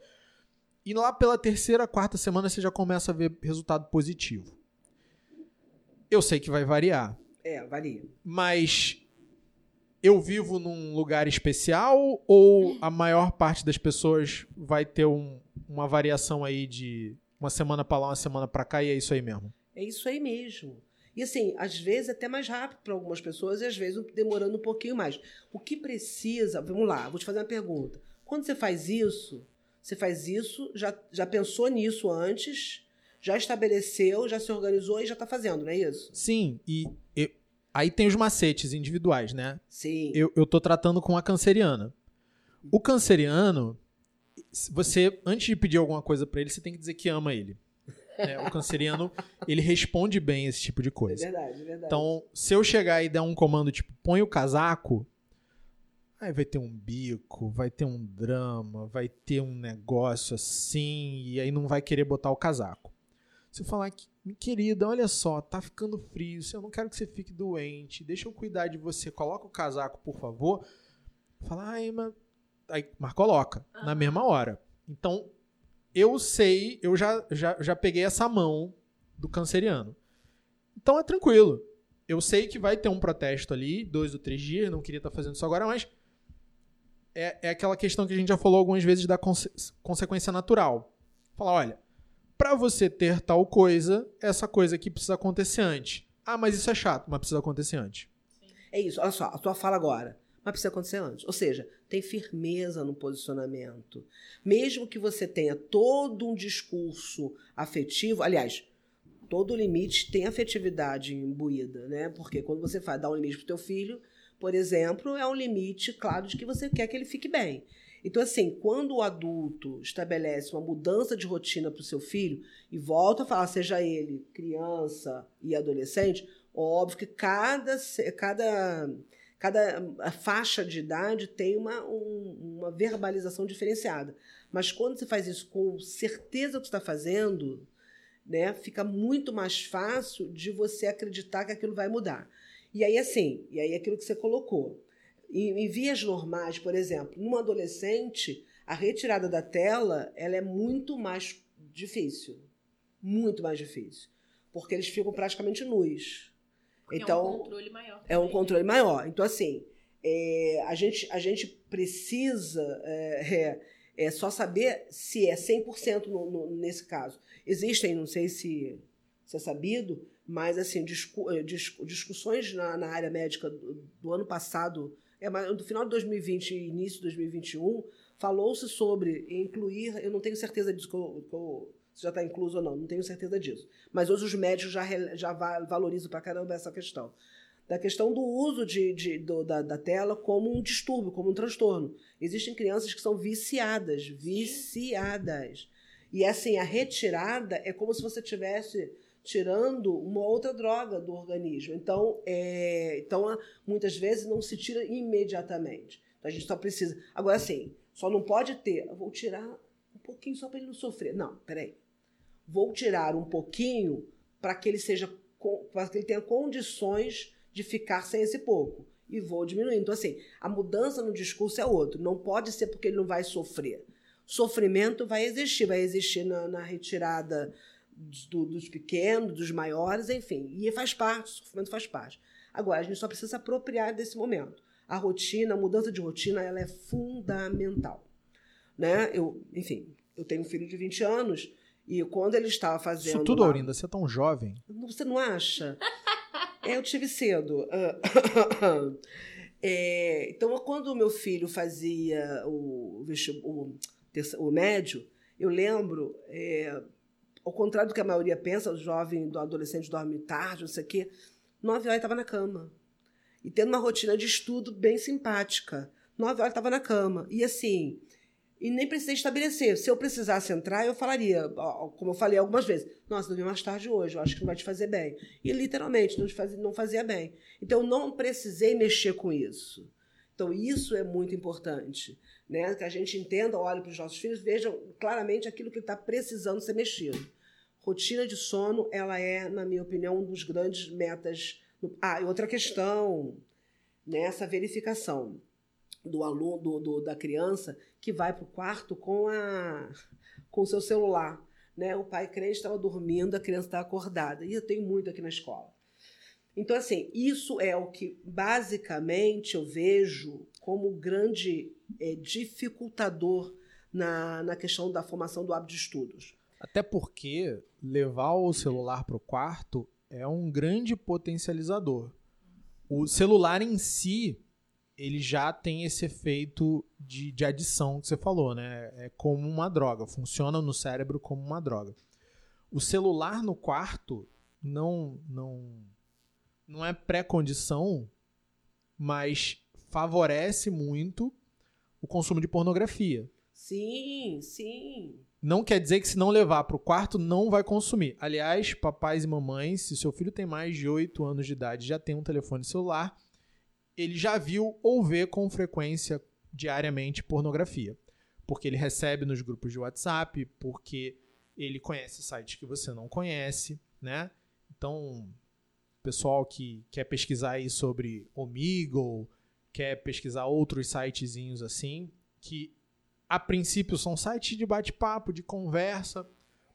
E lá pela terceira, quarta semana você já começa a ver resultado positivo. Eu sei que vai variar. É, varia. Mas eu vivo num lugar especial ou a maior parte das pessoas vai ter um, uma variação aí de uma semana para lá, uma semana para cá e é isso aí mesmo? É isso aí mesmo. E assim, às vezes até mais rápido para algumas pessoas e às vezes demorando um pouquinho mais. O que precisa, vamos lá, vou te fazer uma pergunta. Quando você faz isso, você faz isso, já, já pensou nisso antes, já estabeleceu, já se organizou e já está fazendo, não é isso? Sim, e eu, aí tem os macetes individuais, né? Sim. Eu, eu tô tratando com a canceriana. O canceriano, você, antes de pedir alguma coisa para ele, você tem que dizer que ama ele. É, o canceriano, ele responde bem esse tipo de coisa. É verdade, é verdade. Então, se eu chegar e der um comando tipo, põe o casaco, Aí vai ter um bico, vai ter um drama, vai ter um negócio assim, e aí não vai querer botar o casaco. Se eu falar que, querida, olha só, tá ficando frio, eu não quero que você fique doente, deixa eu cuidar de você, coloca o casaco, por favor. Fala, ai, mas. Aí, mas coloca, uhum. na mesma hora. Então, eu sei, eu já, já, já peguei essa mão do canceriano. Então é tranquilo. Eu sei que vai ter um protesto ali, dois ou três dias, não queria estar tá fazendo isso agora, mas é, é aquela questão que a gente já falou algumas vezes da conse consequência natural. Falar, olha, para você ter tal coisa, essa coisa aqui precisa acontecer antes. Ah, mas isso é chato, mas precisa acontecer antes. É isso, olha só, a tua fala agora. Mas precisa acontecer antes. Ou seja, tem firmeza no posicionamento. Mesmo que você tenha todo um discurso afetivo, aliás, todo limite tem afetividade imbuída, né? Porque quando você faz, dá um limite pro teu filho, por exemplo, é um limite, claro, de que você quer que ele fique bem. Então, assim, quando o adulto estabelece uma mudança de rotina para o seu filho e volta a falar, seja ele criança e adolescente, óbvio que cada, cada, cada faixa de idade tem uma, um, uma verbalização diferenciada. Mas quando você faz isso com certeza que está fazendo, né, fica muito mais fácil de você acreditar que aquilo vai mudar. E aí, assim, e aí aquilo que você colocou. Em, em vias normais, por exemplo, num adolescente, a retirada da tela ela é muito mais difícil. Muito mais difícil. Porque eles ficam praticamente nus. Então, é um controle maior. Também. É um controle maior. Então, assim, é, a, gente, a gente precisa é, é, é só saber se é 100% no, no, nesse caso. Existem, não sei se, se é sabido, mas, assim, discu eh, discussões na, na, área médica do, do, ano passado, é, no final de 2020 e início de 2021, falou-se sobre incluir, eu não tenho certeza disso, que eu, que eu, se já está incluso ou não, não tenho certeza disso. Mas hoje os médicos já, já valorizam para caramba essa questão. Da questão do uso de, de do, da, da, tela como um distúrbio, como um transtorno. Existem crianças que são viciadas, viciadas. E assim, a retirada é como se você tivesse tirando uma outra droga do organismo. Então, é, então muitas vezes não se tira imediatamente. Então, a gente só precisa. Agora, assim, só não pode ter. Vou tirar um pouquinho só para ele não sofrer. Não, peraí. Vou tirar um pouquinho para que ele seja para que ele tenha condições de ficar sem esse pouco. E vou diminuindo. Então, assim, a mudança no discurso é outro. Não pode ser porque ele não vai sofrer. Sofrimento vai existir, vai existir na, na retirada do, dos pequenos, dos maiores, enfim. E faz parte, sofrimento faz parte. Agora, a gente só precisa se apropriar desse momento. A rotina, a mudança de rotina, ela é fundamental. Né? Eu, enfim, eu tenho um filho de 20 anos e quando ele estava fazendo. Isso tudo, lá... Aurinda, você é tão jovem. Você não acha? é, eu tive cedo. é, então, quando o meu filho fazia o, o, o médio, eu lembro. É, ao contrário do que a maioria pensa, o jovem, do adolescente dorme tarde, não sei o quê. Nove horas estava na cama. E tendo uma rotina de estudo bem simpática. Nove horas estava na cama. E assim, e nem precisei estabelecer. Se eu precisasse entrar, eu falaria, como eu falei algumas vezes, nossa, dormi mais tarde hoje, eu acho que não vai te fazer bem. E literalmente, não, fazia, não fazia bem. Então, não precisei mexer com isso. Então, isso é muito importante. Né? Que a gente entenda, olhe para os nossos filhos, vejam claramente aquilo que está precisando ser mexido. Rotina de sono, ela é, na minha opinião, um dos grandes metas. Ah, e outra questão, nessa né, verificação do aluno, do, do, da criança que vai para o quarto com a com o seu celular. Né? O pai crente estava dormindo, a criança estava acordada. E eu tenho muito aqui na escola. Então, assim, isso é o que basicamente eu vejo como grande é, dificultador na, na questão da formação do hábito de estudos. Até porque levar o celular para o quarto é um grande potencializador. O celular em si, ele já tem esse efeito de, de adição que você falou, né? É como uma droga, funciona no cérebro como uma droga. O celular no quarto não não não é pré-condição, mas favorece muito o consumo de pornografia. Sim, sim. Não quer dizer que se não levar para o quarto, não vai consumir. Aliás, papais e mamães, se seu filho tem mais de 8 anos de idade já tem um telefone celular, ele já viu ou vê com frequência diariamente pornografia. Porque ele recebe nos grupos de WhatsApp, porque ele conhece sites que você não conhece, né? Então, pessoal que quer pesquisar aí sobre Omegle, quer pesquisar outros sitezinhos assim, que a princípio são sites de bate-papo, de conversa,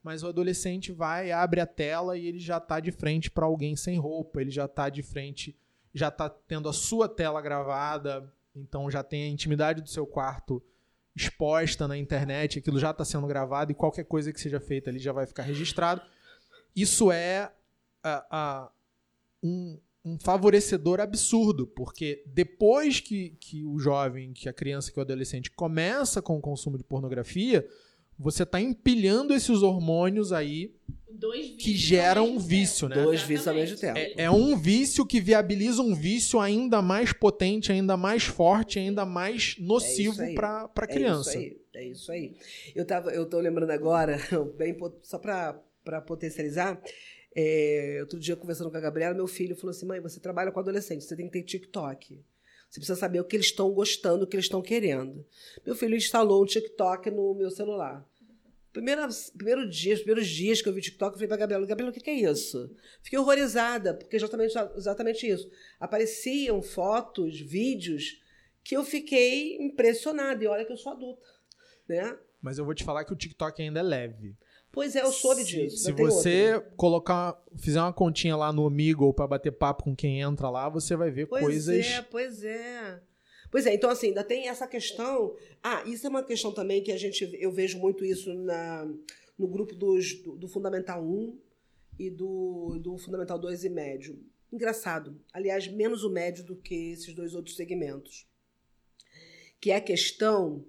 mas o adolescente vai, abre a tela e ele já está de frente para alguém sem roupa, ele já está de frente, já está tendo a sua tela gravada, então já tem a intimidade do seu quarto exposta na internet, aquilo já está sendo gravado e qualquer coisa que seja feita ali já vai ficar registrado. Isso é um, um favorecedor absurdo, porque depois que, que o jovem, que a criança, que o adolescente começa com o consumo de pornografia, você está empilhando esses hormônios aí que geram um vício, né? Dois vícios ao mesmo tempo. É, é, um vício que viabiliza um vício ainda mais potente, ainda mais forte, ainda mais nocivo é para a criança. É isso aí. É isso aí. Eu, tava, eu tô lembrando agora, bem, só para potencializar, é, outro dia, conversando com a Gabriela, meu filho falou assim: mãe, você trabalha com adolescente, você tem que ter TikTok. Você precisa saber o que eles estão gostando, o que eles estão querendo. Meu filho instalou um TikTok no meu celular. Primeiro, primeiro dia, os primeiros dias que eu vi TikTok, eu falei pra Gabriela, Gabriela, o que, que é isso? Fiquei horrorizada, porque exatamente, exatamente isso. Apareciam fotos, vídeos, que eu fiquei impressionada. E olha que eu sou adulta, né? Mas eu vou te falar que o TikTok ainda é leve. Pois é, eu soube disso. Se, se você outra. colocar, fizer uma continha lá no Amigo para bater papo com quem entra lá, você vai ver pois coisas. Pois é, pois é. Pois é, então assim, ainda tem essa questão. Ah, isso é uma questão também que a gente eu vejo muito isso na, no grupo dos, do, do Fundamental 1 e do, do Fundamental 2 e médio. Engraçado. Aliás, menos o médio do que esses dois outros segmentos. que é a questão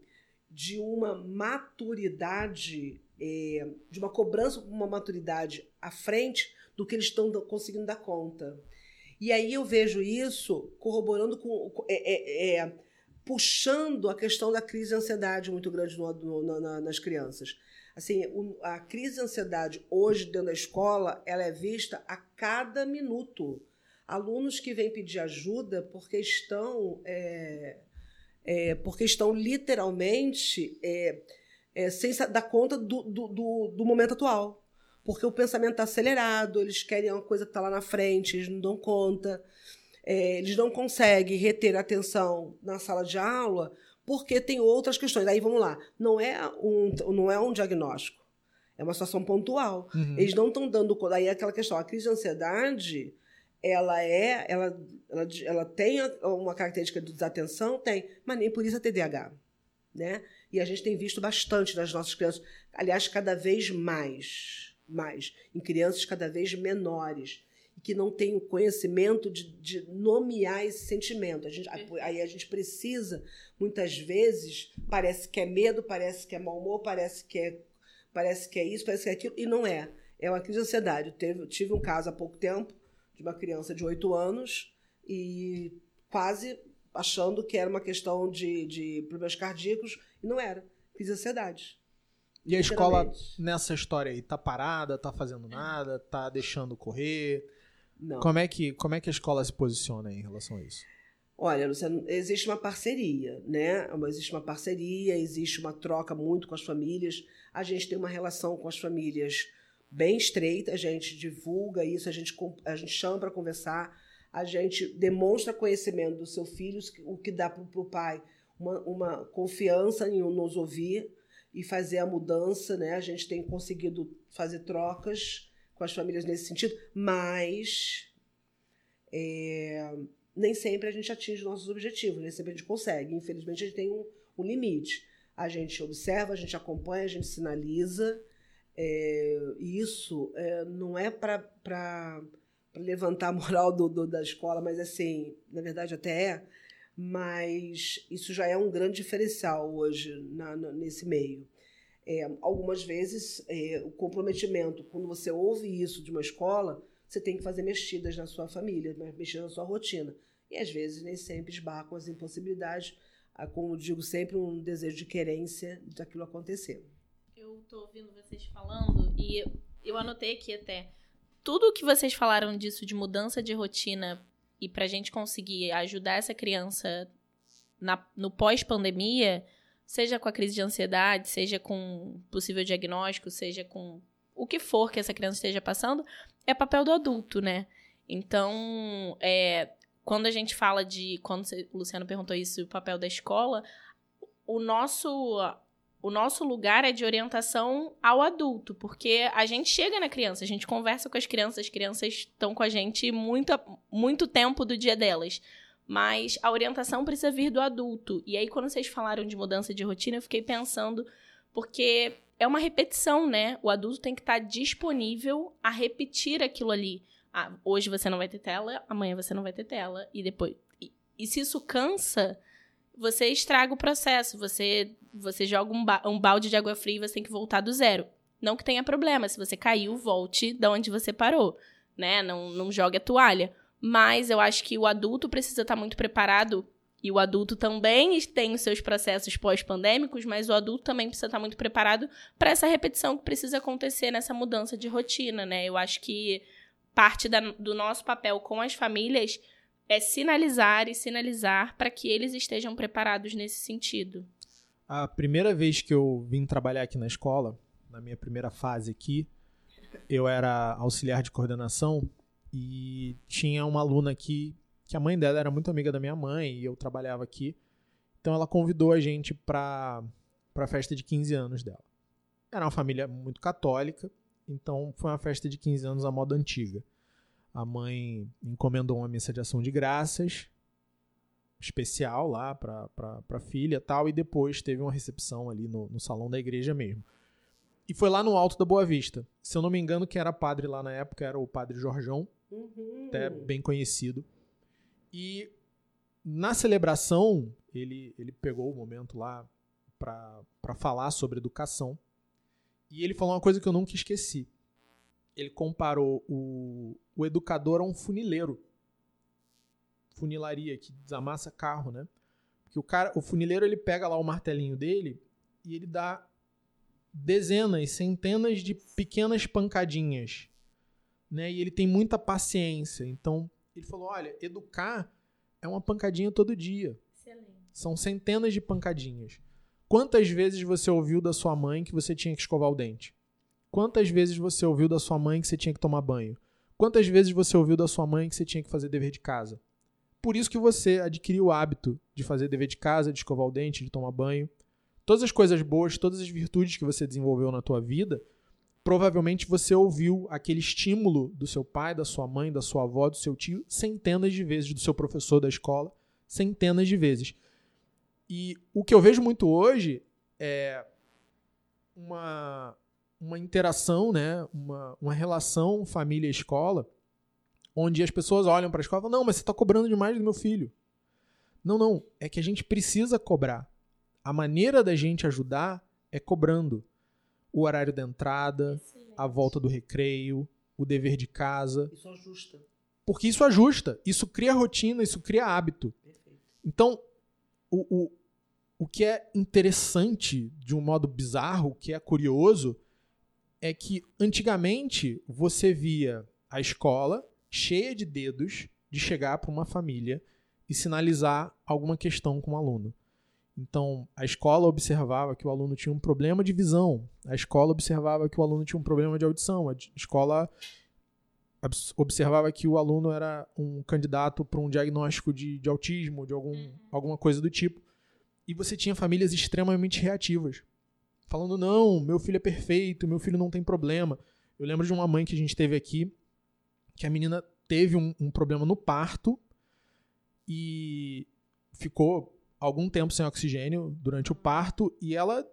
de uma maturidade, é, de uma cobrança uma maturidade à frente do que eles estão conseguindo dar conta. E aí eu vejo isso corroborando com. É, é, é, puxando a questão da crise de ansiedade muito grande no, no, na, nas crianças. Assim, a crise de ansiedade hoje dentro da escola, ela é vista a cada minuto. Alunos que vêm pedir ajuda porque estão, é, é, porque estão literalmente é sem dar conta do, do, do, do momento atual. Porque o pensamento está acelerado, eles querem uma coisa que está lá na frente, eles não dão conta. É, eles não conseguem reter a atenção na sala de aula porque tem outras questões. Aí vamos lá, não é um, não é um diagnóstico, é uma situação pontual. Uhum. Eles não estão dando conta. Aí é aquela questão, a crise de ansiedade, ela é, ela, ela, ela tem uma característica de desatenção, tem, mas nem por isso é TDAH, né? E a gente tem visto bastante nas nossas crianças, aliás, cada vez mais, mais, em crianças cada vez menores que não tem o conhecimento de, de nomear esse sentimento. A gente, aí a gente precisa, muitas vezes, parece que é medo, parece que é mau humor, parece que é, parece que é isso, parece que é aquilo, e não é. É uma crise de ansiedade. Eu, teve, tive um caso há pouco tempo de uma criança de 8 anos e quase achando que era uma questão de, de problemas cardíacos, e não era. Crise de ansiedade. E a escola, nessa história aí, tá parada, tá fazendo nada, tá deixando correr? Não. Como é que, como é que a escola se posiciona em relação a isso? Olha, Luciano, existe uma parceria, né? Existe uma parceria, existe uma troca muito com as famílias. A gente tem uma relação com as famílias bem estreita, a gente divulga isso, a gente, a gente chama para conversar, a gente demonstra conhecimento do seu filho, o que dá para o pai uma, uma confiança em nos ouvir e fazer a mudança, né? A gente tem conseguido fazer trocas com as famílias nesse sentido, mas é, nem sempre a gente atinge nossos objetivos, nem sempre a gente consegue. Infelizmente, a gente tem um, um limite. A gente observa, a gente acompanha, a gente sinaliza. É, isso é, não é para levantar a moral do, do, da escola, mas assim, na verdade até é, mas isso já é um grande diferencial hoje na, na, nesse meio. É, algumas vezes, é, o comprometimento, quando você ouve isso de uma escola, você tem que fazer mexidas na sua família, né, mexidas na sua rotina. E às vezes nem sempre esbarra com as impossibilidades, como digo sempre, um desejo de querência daquilo acontecer. Eu estou ouvindo vocês falando e eu, anotei aqui até. Tudo que vocês falaram disso de mudança de rotina e para a gente conseguir ajudar essa criança na, no pós-pandemia, seja com a crise de ansiedade, seja com possível diagnóstico, seja com o que for que essa criança esteja passando, é papel do adulto, né? Então, é, quando a gente fala de. Quando o Luciano perguntou isso, o papel da escola, o nosso. O nosso lugar é de orientação ao adulto, porque a gente chega na criança, a gente conversa com as crianças, as crianças estão com a gente muito, muito tempo do dia delas. Mas a orientação precisa vir do adulto. E aí, quando vocês falaram de mudança de rotina, eu fiquei pensando, porque é uma repetição, né? O adulto tem que estar disponível a repetir aquilo ali. Ah, hoje você não vai ter tela, amanhã você não vai ter tela, e depois. E, e se isso cansa, você estraga o processo. Você, você joga um, ba um balde de água fria e você tem que voltar do zero. Não que tenha problema, se você caiu, volte da onde você parou, né? Não, não jogue a toalha. Mas eu acho que o adulto precisa estar muito preparado e o adulto também tem os seus processos pós-pandêmicos, mas o adulto também precisa estar muito preparado para essa repetição que precisa acontecer nessa mudança de rotina, né? Eu acho que parte da, do nosso papel com as famílias é sinalizar e sinalizar para que eles estejam preparados nesse sentido. A primeira vez que eu vim trabalhar aqui na escola, na minha primeira fase aqui, eu era auxiliar de coordenação e tinha uma aluna aqui que a mãe dela era muito amiga da minha mãe e eu trabalhava aqui. Então ela convidou a gente para a festa de 15 anos dela. Era uma família muito católica, então foi uma festa de 15 anos à moda antiga. A mãe encomendou uma missa de ação de graças especial lá para a filha tal, e depois teve uma recepção ali no, no salão da igreja mesmo. E foi lá no Alto da Boa Vista. Se eu não me engano, quem era padre lá na época era o padre Jorjão, uhum. até bem conhecido. E na celebração, ele, ele pegou o momento lá para falar sobre educação. E ele falou uma coisa que eu nunca esqueci. Ele comparou o, o educador a um funileiro. Funilaria, que desamassa carro, né? Porque o cara, o funileiro, ele pega lá o martelinho dele e ele dá dezenas, centenas de pequenas pancadinhas, né? E ele tem muita paciência. Então, ele falou: "Olha, educar é uma pancadinha todo dia. Excelente. São centenas de pancadinhas. Quantas vezes você ouviu da sua mãe que você tinha que escovar o dente? Quantas vezes você ouviu da sua mãe que você tinha que tomar banho? Quantas vezes você ouviu da sua mãe que você tinha que fazer dever de casa? Por isso que você adquiriu o hábito de fazer dever de casa, de escovar o dente, de tomar banho. Todas as coisas boas, todas as virtudes que você desenvolveu na tua vida, provavelmente você ouviu aquele estímulo do seu pai, da sua mãe, da sua avó, do seu tio, centenas de vezes, do seu professor da escola, centenas de vezes. E o que eu vejo muito hoje é uma uma interação, né? uma, uma relação família-escola, onde as pessoas olham para a escola e falam: não, mas você está cobrando demais do meu filho. Não, não. É que a gente precisa cobrar. A maneira da gente ajudar é cobrando o horário da entrada, Excelente. a volta do recreio, o dever de casa. Isso ajusta. Porque isso ajusta, isso cria rotina, isso cria hábito. Perfeito. Então, o, o, o que é interessante, de um modo bizarro, o que é curioso, é que antigamente você via a escola cheia de dedos de chegar para uma família e sinalizar alguma questão com o aluno. Então, a escola observava que o aluno tinha um problema de visão, a escola observava que o aluno tinha um problema de audição, a escola observava que o aluno era um candidato para um diagnóstico de, de autismo, de algum, uhum. alguma coisa do tipo. E você tinha famílias extremamente reativas falando: não, meu filho é perfeito, meu filho não tem problema. Eu lembro de uma mãe que a gente teve aqui, que a menina teve um, um problema no parto e ficou algum tempo sem oxigênio durante o parto e ela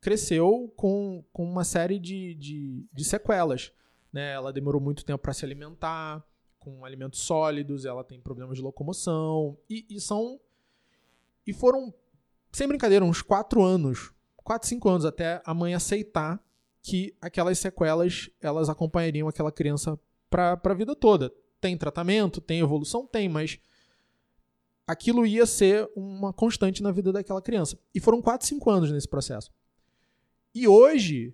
cresceu com, com uma série de, de, de sequelas. Né? Ela demorou muito tempo para se alimentar com alimentos sólidos, ela tem problemas de locomoção e, e são e foram sem brincadeira uns quatro anos 4, 5 anos até a mãe aceitar que aquelas sequelas elas acompanhariam aquela criança para a vida toda. Tem tratamento, tem evolução, tem, mas aquilo ia ser uma constante na vida daquela criança. E foram 4, 5 anos nesse processo. E hoje,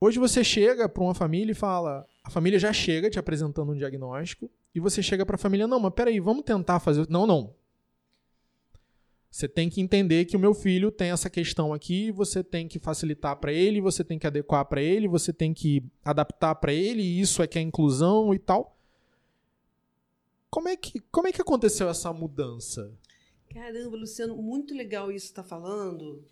hoje você chega para uma família e fala, a família já chega te apresentando um diagnóstico e você chega para a família, não, mas peraí, vamos tentar fazer, não, não, você tem que entender que o meu filho tem essa questão aqui, você tem que facilitar para ele, você tem que adequar para ele, você tem que adaptar para ele, isso é que é inclusão e tal. Como é que, como é que aconteceu essa mudança? Caramba, Luciano, muito legal isso que está falando,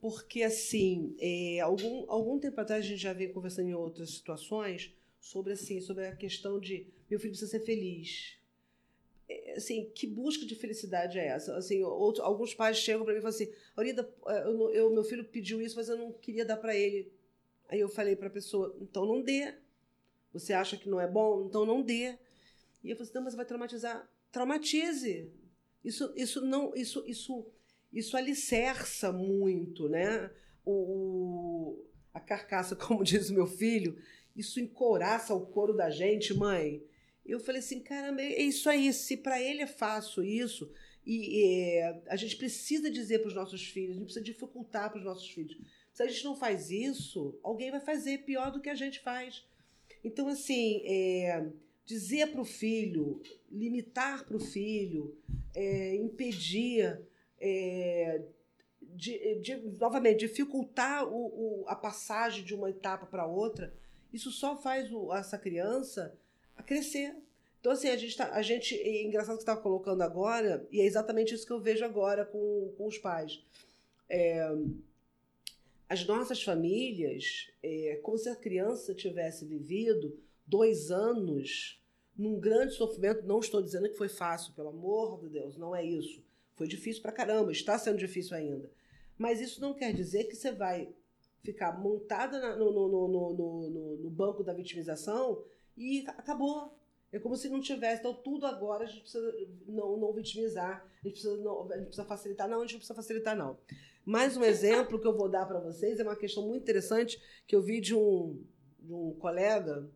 porque assim, é, algum, algum tempo atrás a gente já veio conversando em outras situações sobre assim, sobre a questão de meu filho precisa ser feliz assim, que busca de felicidade é essa? Assim, outro, alguns pais chegam para mim e falam assim, Aurida, é, eu, eu, meu filho pediu isso, mas eu não queria dar para ele. Aí eu falei para a pessoa, então não dê. Você acha que não é bom? Então não dê. E eu falei assim, não, mas vai traumatizar. Traumatize. Isso, isso não, isso, isso, isso alicerça muito, né? O, a carcaça, como diz o meu filho, isso encoraça o couro da gente, mãe. Eu falei assim, caramba, é isso aí. Se para ele é fácil isso, e é, a gente precisa dizer para os nossos filhos, a gente precisa dificultar para os nossos filhos. Se a gente não faz isso, alguém vai fazer pior do que a gente faz. Então, assim, é, dizer para o filho, limitar para o filho, é, impedir, é, de, de, novamente, dificultar o, o, a passagem de uma etapa para outra, isso só faz o, essa criança a crescer. Então, assim, a gente, tá, a gente é engraçado que você está colocando agora, e é exatamente isso que eu vejo agora com, com os pais. É, as nossas famílias, é como se a criança tivesse vivido dois anos num grande sofrimento. Não estou dizendo que foi fácil, pelo amor de Deus, não é isso. Foi difícil pra caramba, está sendo difícil ainda. Mas isso não quer dizer que você vai ficar montada no, no, no, no, no banco da vitimização e acabou. É como se não tivesse. Então, tudo agora a gente precisa não, não vitimizar, a gente, precisa não, a gente precisa facilitar. Não, a gente não precisa facilitar, não. Mais um exemplo que eu vou dar para vocês é uma questão muito interessante que eu vi de um, de um colega,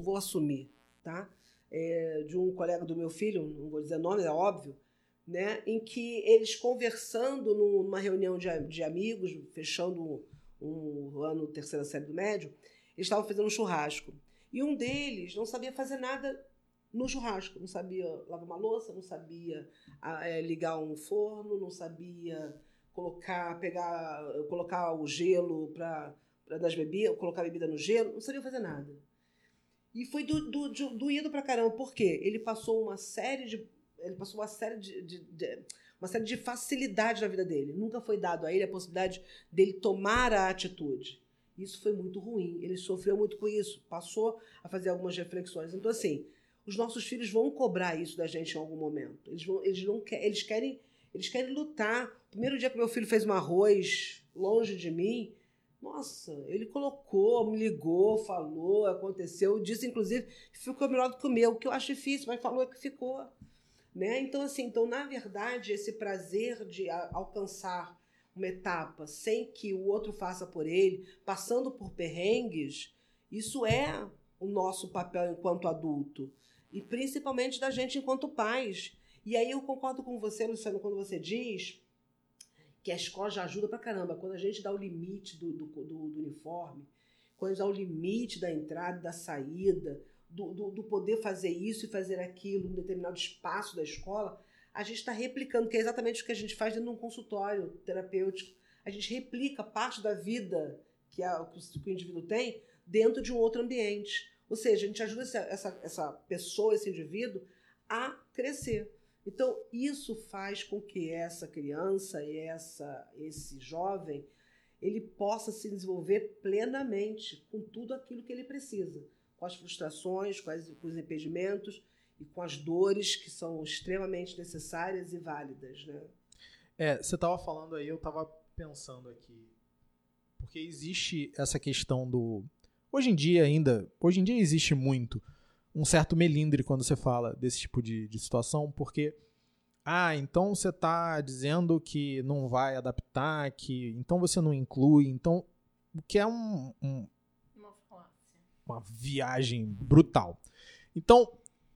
vou assumir, tá? É, de um colega do meu filho, não vou dizer nome, é óbvio, né? em que eles conversando numa reunião de, de amigos, fechando um, um ano terceira série do médio, eles estavam fazendo um churrasco. E um deles não sabia fazer nada no churrasco. Não sabia lavar uma louça, não sabia é, ligar um forno, não sabia colocar, pegar, colocar o gelo para das bebidas, colocar a bebida no gelo, não sabia fazer nada. E foi do, do, do, doído pra caramba, por quê? Ele passou uma série de. Ele passou uma série de, de, de uma série de facilidade na vida dele. Nunca foi dado a ele a possibilidade dele tomar a atitude. Isso foi muito ruim. Ele sofreu muito com isso, passou a fazer algumas reflexões. Então, assim, os nossos filhos vão cobrar isso da gente em algum momento. Eles, vão, eles, não eles, querem, eles querem lutar. Primeiro dia que meu filho fez um arroz longe de mim, nossa, ele colocou, me ligou, falou, aconteceu, disse inclusive que ficou melhor do que o meu, que eu acho difícil, mas falou que ficou. Né? Então, assim, então, na verdade, esse prazer de alcançar uma etapa sem que o outro faça por ele, passando por perrengues, isso é o nosso papel enquanto adulto. E principalmente da gente enquanto pais. E aí eu concordo com você, Luciano, quando você diz que a escola já ajuda pra caramba. Quando a gente dá o limite do, do, do, do uniforme, quando a gente dá o limite da entrada da saída, do, do, do, poder fazer isso e fazer aquilo em determinado espaço da escola, a gente está replicando, que é exatamente o que a gente faz dentro de um consultório terapêutico. A gente replica parte da vida que, a, que o indivíduo tem dentro de um outro ambiente. Ou seja, a gente ajuda essa, essa, pessoa, esse indivíduo, a crescer. Então, isso faz com que essa criança e essa, esse jovem ele possa se desenvolver plenamente com tudo aquilo que ele precisa, com as frustrações, com, as, com os impedimentos, e com as dores que são extremamente necessárias e válidas, né? É, você estava falando aí, eu estava pensando aqui, porque existe essa questão do hoje em dia ainda, hoje em dia existe muito um certo melindre quando você fala desse tipo de, de situação, porque ah, então você está dizendo que não vai adaptar, que então você não inclui, então o que é um, um uma viagem brutal. Então,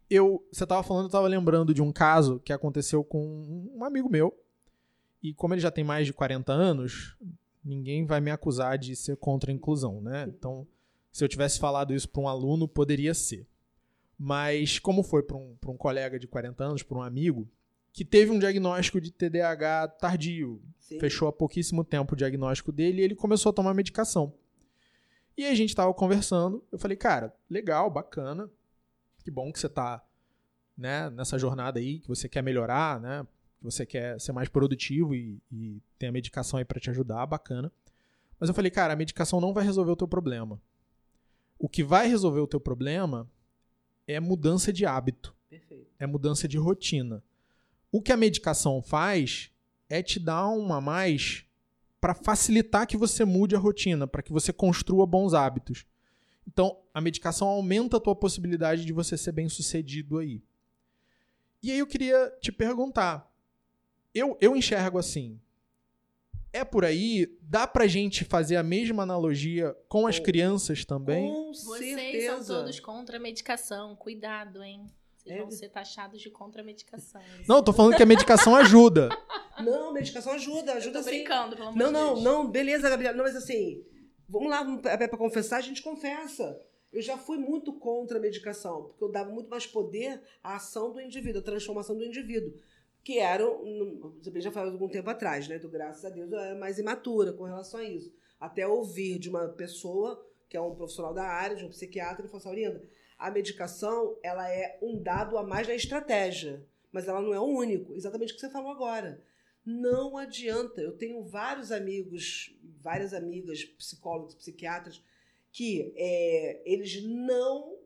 eu, você estava falando, eu estava lembrando de um caso que aconteceu com um amigo meu. E como ele já tem mais de 40 anos, ninguém vai me acusar de ser contra a inclusão, né? Então, se eu tivesse falado isso para um aluno, poderia ser. Mas como foi para um, um colega de 40 anos, para um amigo, que teve um diagnóstico de TDAH tardio, Sim. fechou há pouquíssimo tempo o diagnóstico dele e ele começou a tomar medicação. E a gente estava conversando, eu falei, cara, legal, bacana, que bom que você está né, nessa jornada aí, que você quer melhorar, né? Que você quer ser mais produtivo e, e tem a medicação aí para te ajudar, bacana. Mas eu falei, cara, a medicação não vai resolver o teu problema. O que vai resolver o teu problema é mudança de hábito. Perfeito. É mudança de rotina. O que a medicação faz é te dar uma mais para facilitar que você mude a rotina, para que você construa bons hábitos. Então, a medicação aumenta a tua possibilidade de você ser bem sucedido aí. E aí eu queria te perguntar. Eu, eu enxergo assim. É por aí? Dá pra gente fazer a mesma analogia com as crianças também? Com Vocês certeza. são todos contra a medicação. Cuidado, hein? Vocês é. vão ser taxados de contra a medicação. Não, tô falando que a medicação ajuda. Não, medicação ajuda, ajuda eu tô sim. brincando, pelo amor não, de não, Deus. Não, não, beleza, Gabriela. Não, mas assim, Vamos lá, para confessar, a gente confessa. Eu já fui muito contra a medicação, porque eu dava muito mais poder à ação do indivíduo, à transformação do indivíduo. Que era, você já faz algum tempo atrás, né? Então, graças a Deus, eu era mais imatura com relação a isso. Até ouvir de uma pessoa, que é um profissional da área, de um psiquiatra, ele falou assim, Aurinda, a medicação, ela é um dado a mais na estratégia, mas ela não é o único. Exatamente o que você falou agora. Não adianta. Eu tenho vários amigos, várias amigas, psicólogos, psiquiatras, que é, eles não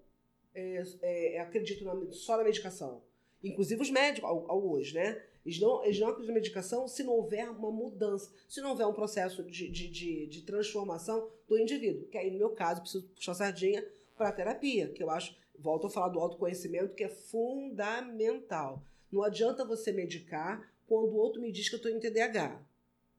é, é, acreditam na, só na medicação. Inclusive os médicos, hoje, né? Eles não, eles não acreditam na medicação se não houver uma mudança, se não houver um processo de, de, de, de transformação do indivíduo. Que aí, no meu caso, preciso puxar sardinha para a terapia, que eu acho volto a falar do autoconhecimento, que é fundamental. Não adianta você medicar quando o outro me diz que eu estou em TDAH.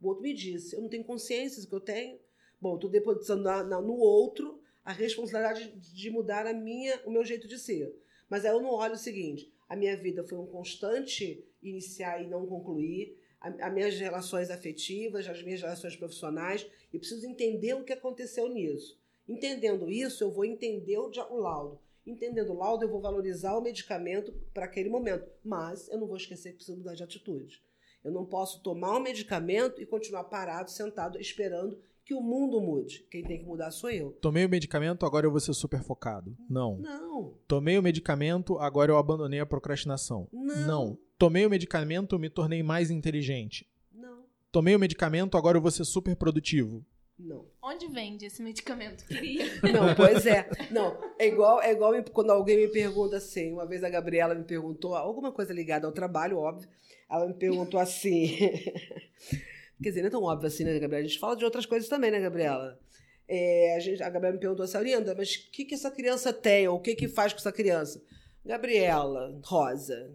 O outro me disse, eu não tenho consciência do que eu tenho. Bom, estou depositando na, na, no outro a responsabilidade de mudar a minha, o meu jeito de ser. Mas aí eu não olho o seguinte: a minha vida foi um constante iniciar e não concluir, as minhas relações afetivas, as minhas relações profissionais, e preciso entender o que aconteceu nisso. Entendendo isso, eu vou entender o, o laudo. Entendendo o laudo, eu vou valorizar o medicamento para aquele momento. Mas eu não vou esquecer que preciso mudar de atitude. Eu não posso tomar um medicamento e continuar parado, sentado, esperando que o mundo mude. Quem tem que mudar sou eu. Tomei o medicamento, agora eu vou ser super focado. Não. Não. Tomei o medicamento, agora eu abandonei a procrastinação. Não. Não. Tomei o medicamento, me tornei mais inteligente. Não. Tomei o medicamento, agora eu vou ser super produtivo. Não. Onde vende esse medicamento? Queria. Não, pois é. Não, é igual, é igual quando alguém me pergunta assim. Uma vez a Gabriela me perguntou, alguma coisa ligada ao trabalho, óbvio. Ela me perguntou assim. Quer dizer, não é tão óbvio assim, né, Gabriela? A gente fala de outras coisas também, né, Gabriela? É, a, gente, a Gabriela me perguntou assim, Aurinda, mas o que, que essa criança tem? Ou o que, que faz com essa criança? Gabriela, Rosa,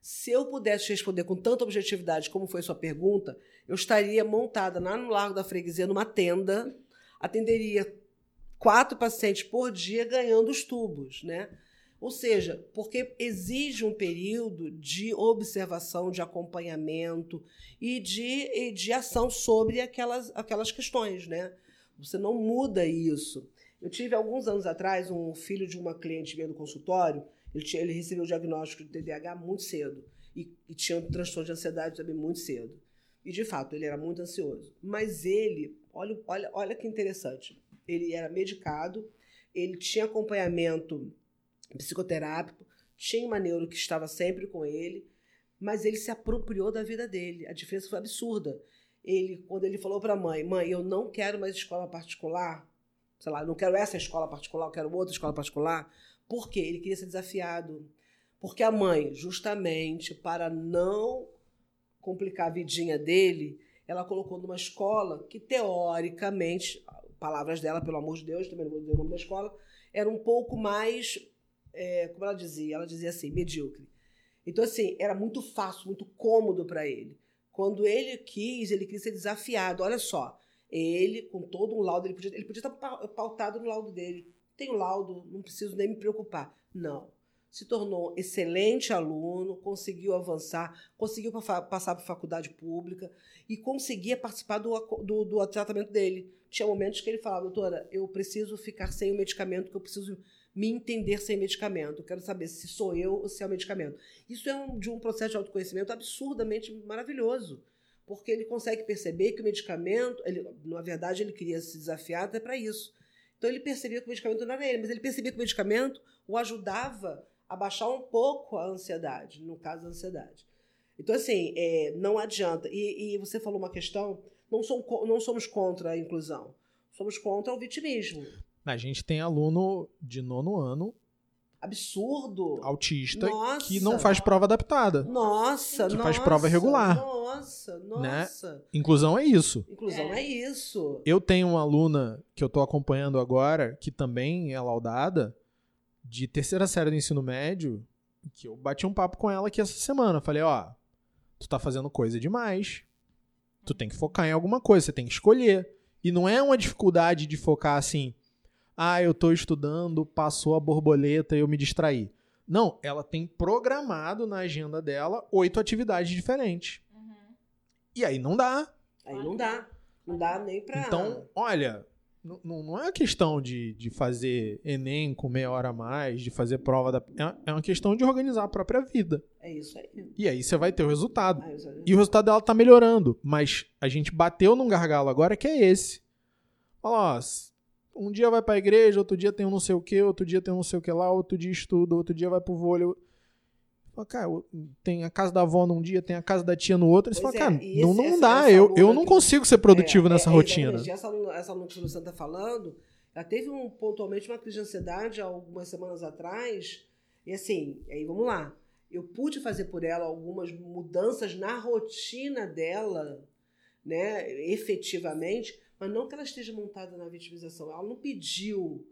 se eu pudesse responder com tanta objetividade como foi sua pergunta, eu estaria montada lá no Largo da Freguesia, numa tenda, atenderia quatro pacientes por dia ganhando os tubos, né? Ou seja, porque exige um período de observação, de acompanhamento e de, e de ação sobre aquelas, aquelas questões, né? Você não muda isso. Eu tive alguns anos atrás um filho de uma cliente minha do consultório ele, tinha, ele recebeu o diagnóstico de TDAH muito cedo e, e tinha um transtorno de ansiedade também muito cedo. E, de fato, ele era muito ansioso. Mas ele, olha, olha, olha que interessante, ele era medicado, ele tinha acompanhamento psicoterápico, tinha uma neuro que estava sempre com ele, mas ele se apropriou da vida dele. A diferença foi absurda. Ele, quando ele falou para a mãe, mãe, eu não quero mais escola particular, sei lá, não quero essa escola particular, eu quero outra escola particular, por quê? Ele queria ser desafiado. Porque a mãe, justamente para não complicar a vidinha dele, ela colocou numa escola que, teoricamente, palavras dela, pelo amor de Deus, também não vou dizer o nome da escola, era um pouco mais, é, como ela dizia, ela dizia assim, medíocre. Então, assim, era muito fácil, muito cômodo para ele. Quando ele quis, ele quis ser desafiado. Olha só, ele, com todo um laudo, ele podia, ele podia estar pautado no laudo dele tenho laudo, não preciso nem me preocupar. Não. Se tornou excelente aluno, conseguiu avançar, conseguiu passar para faculdade pública e conseguia participar do, do, do tratamento dele. Tinha momentos que ele falava, doutora, eu preciso ficar sem o medicamento, que eu preciso me entender sem medicamento. Quero saber se sou eu ou se é o medicamento. Isso é um, de um processo de autoconhecimento absurdamente maravilhoso, porque ele consegue perceber que o medicamento, ele, na verdade, ele queria se desafiar até para isso. Então ele percebia que o medicamento não era ele, mas ele percebia que o medicamento o ajudava a baixar um pouco a ansiedade, no caso da ansiedade. Então, assim, é, não adianta. E, e, você falou uma questão: não, som, não somos contra a inclusão, somos contra o vitimismo. A gente tem aluno de nono ano absurdo. Autista nossa. que não faz prova adaptada. Nossa, que nossa. faz prova regular. Nossa, né? nossa. Né? Inclusão é isso. Inclusão é. é. isso. Eu tenho uma aluna que eu tô acompanhando agora, que também é laudada, de terceira série do ensino médio, que eu bati um papo com ela aqui essa semana. Falei, ó, tu tá fazendo coisa demais. Tu tem que focar em alguma coisa, você tem que escolher. E não é uma dificuldade de focar assim, ah, eu estou estudando, passou a borboleta e eu me distraí. Não, ela tem programado na agenda dela oito atividades diferentes. Uhum. E aí não dá. Aí não dá. Não dá nem pra. Então, olha, não, não é questão de, de fazer Enem com meia hora a mais, de fazer prova da. É, é uma questão de organizar a própria vida. É isso aí. E aí você vai ter o resultado. Ah, e o resultado dela tá melhorando. Mas a gente bateu num gargalo agora que é esse. Fala, ó, um dia vai pra igreja, outro dia tem um não sei o que, outro dia tem um não sei o que lá, outro dia estuda, outro dia vai pro vôlei. Fala, cara, tem a casa da avó num dia, tem a casa da tia no outro. Você fala, é, cara, não, não dá, eu, eu não consigo ser produtivo é, nessa é, rotina. Essa aluna, essa aluna que o Luciano tá falando, ela teve um, pontualmente uma crise de ansiedade há algumas semanas atrás. E assim, aí vamos lá. Eu pude fazer por ela algumas mudanças na rotina dela, né, efetivamente, mas não que ela esteja montada na vitimização. Ela não pediu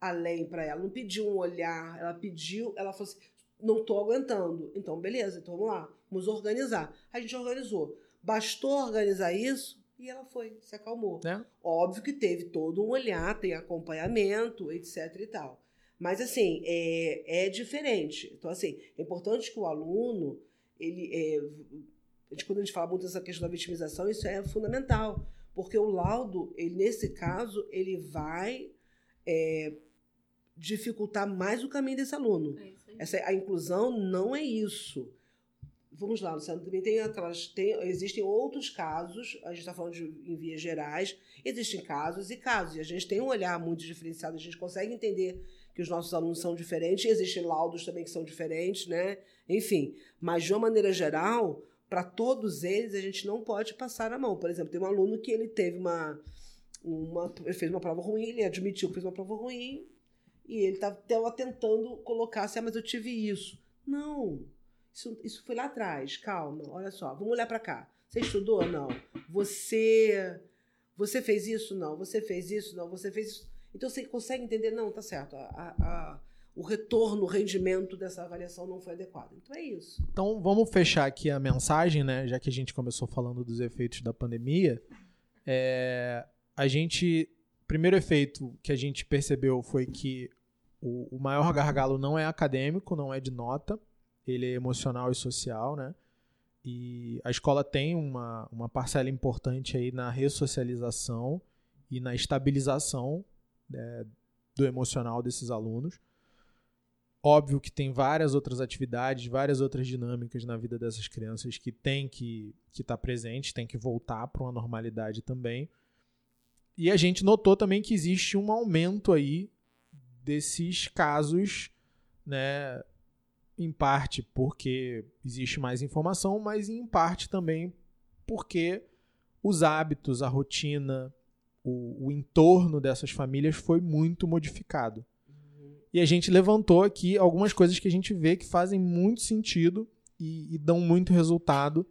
além para ela, não pediu um olhar, ela pediu, ela falou assim, não estou aguentando. Então, beleza, então vamos lá, vamos organizar. A gente organizou. Bastou organizar isso e ela foi, se acalmou. É. Óbvio que teve todo um olhar, tem acompanhamento, etc e tal. Mas, assim, é, é diferente. Então, assim, é importante que o aluno, ele, é, quando a gente fala muito dessa questão da vitimização, isso é fundamental. Porque o laudo, ele, nesse caso, ele vai é, dificultar mais o caminho desse aluno. É. Essa, a inclusão não é isso. Vamos lá, Luciano, também tem aquelas. Tem, existem outros casos, a gente está falando de, em vias gerais, existem casos e casos, e a gente tem um olhar muito diferenciado, a gente consegue entender que os nossos alunos são diferentes, existem laudos também que são diferentes, né? Enfim, mas de uma maneira geral, para todos eles, a gente não pode passar a mão. Por exemplo, tem um aluno que ele teve uma. uma ele fez uma prova ruim, ele admitiu que fez uma prova ruim, e ele estava tentando colocar assim, ah, mas eu tive isso. Não, isso, isso foi lá atrás, calma, olha só, vamos olhar para cá. Você estudou? Não. Você você fez isso? Não. Você fez isso? Não. Você fez isso? Então você consegue entender? Não, tá certo. A, a, o retorno, o rendimento dessa avaliação não foi adequado. Então é isso. Então vamos fechar aqui a mensagem, né? Já que a gente começou falando dos efeitos da pandemia. É, a gente. Primeiro efeito que a gente percebeu foi que o, o maior gargalo não é acadêmico, não é de nota, ele é emocional e social, né? E a escola tem uma, uma parcela importante aí na ressocialização e na estabilização né, do emocional desses alunos. Óbvio que tem várias outras atividades, várias outras dinâmicas na vida dessas crianças que tem que estar tá presente, tem que voltar para uma normalidade também. E a gente notou também que existe um aumento aí desses casos, né, em parte porque existe mais informação, mas em parte também porque os hábitos, a rotina, o, o entorno dessas famílias foi muito modificado. E a gente levantou aqui algumas coisas que a gente vê que fazem muito sentido e, e dão muito resultado.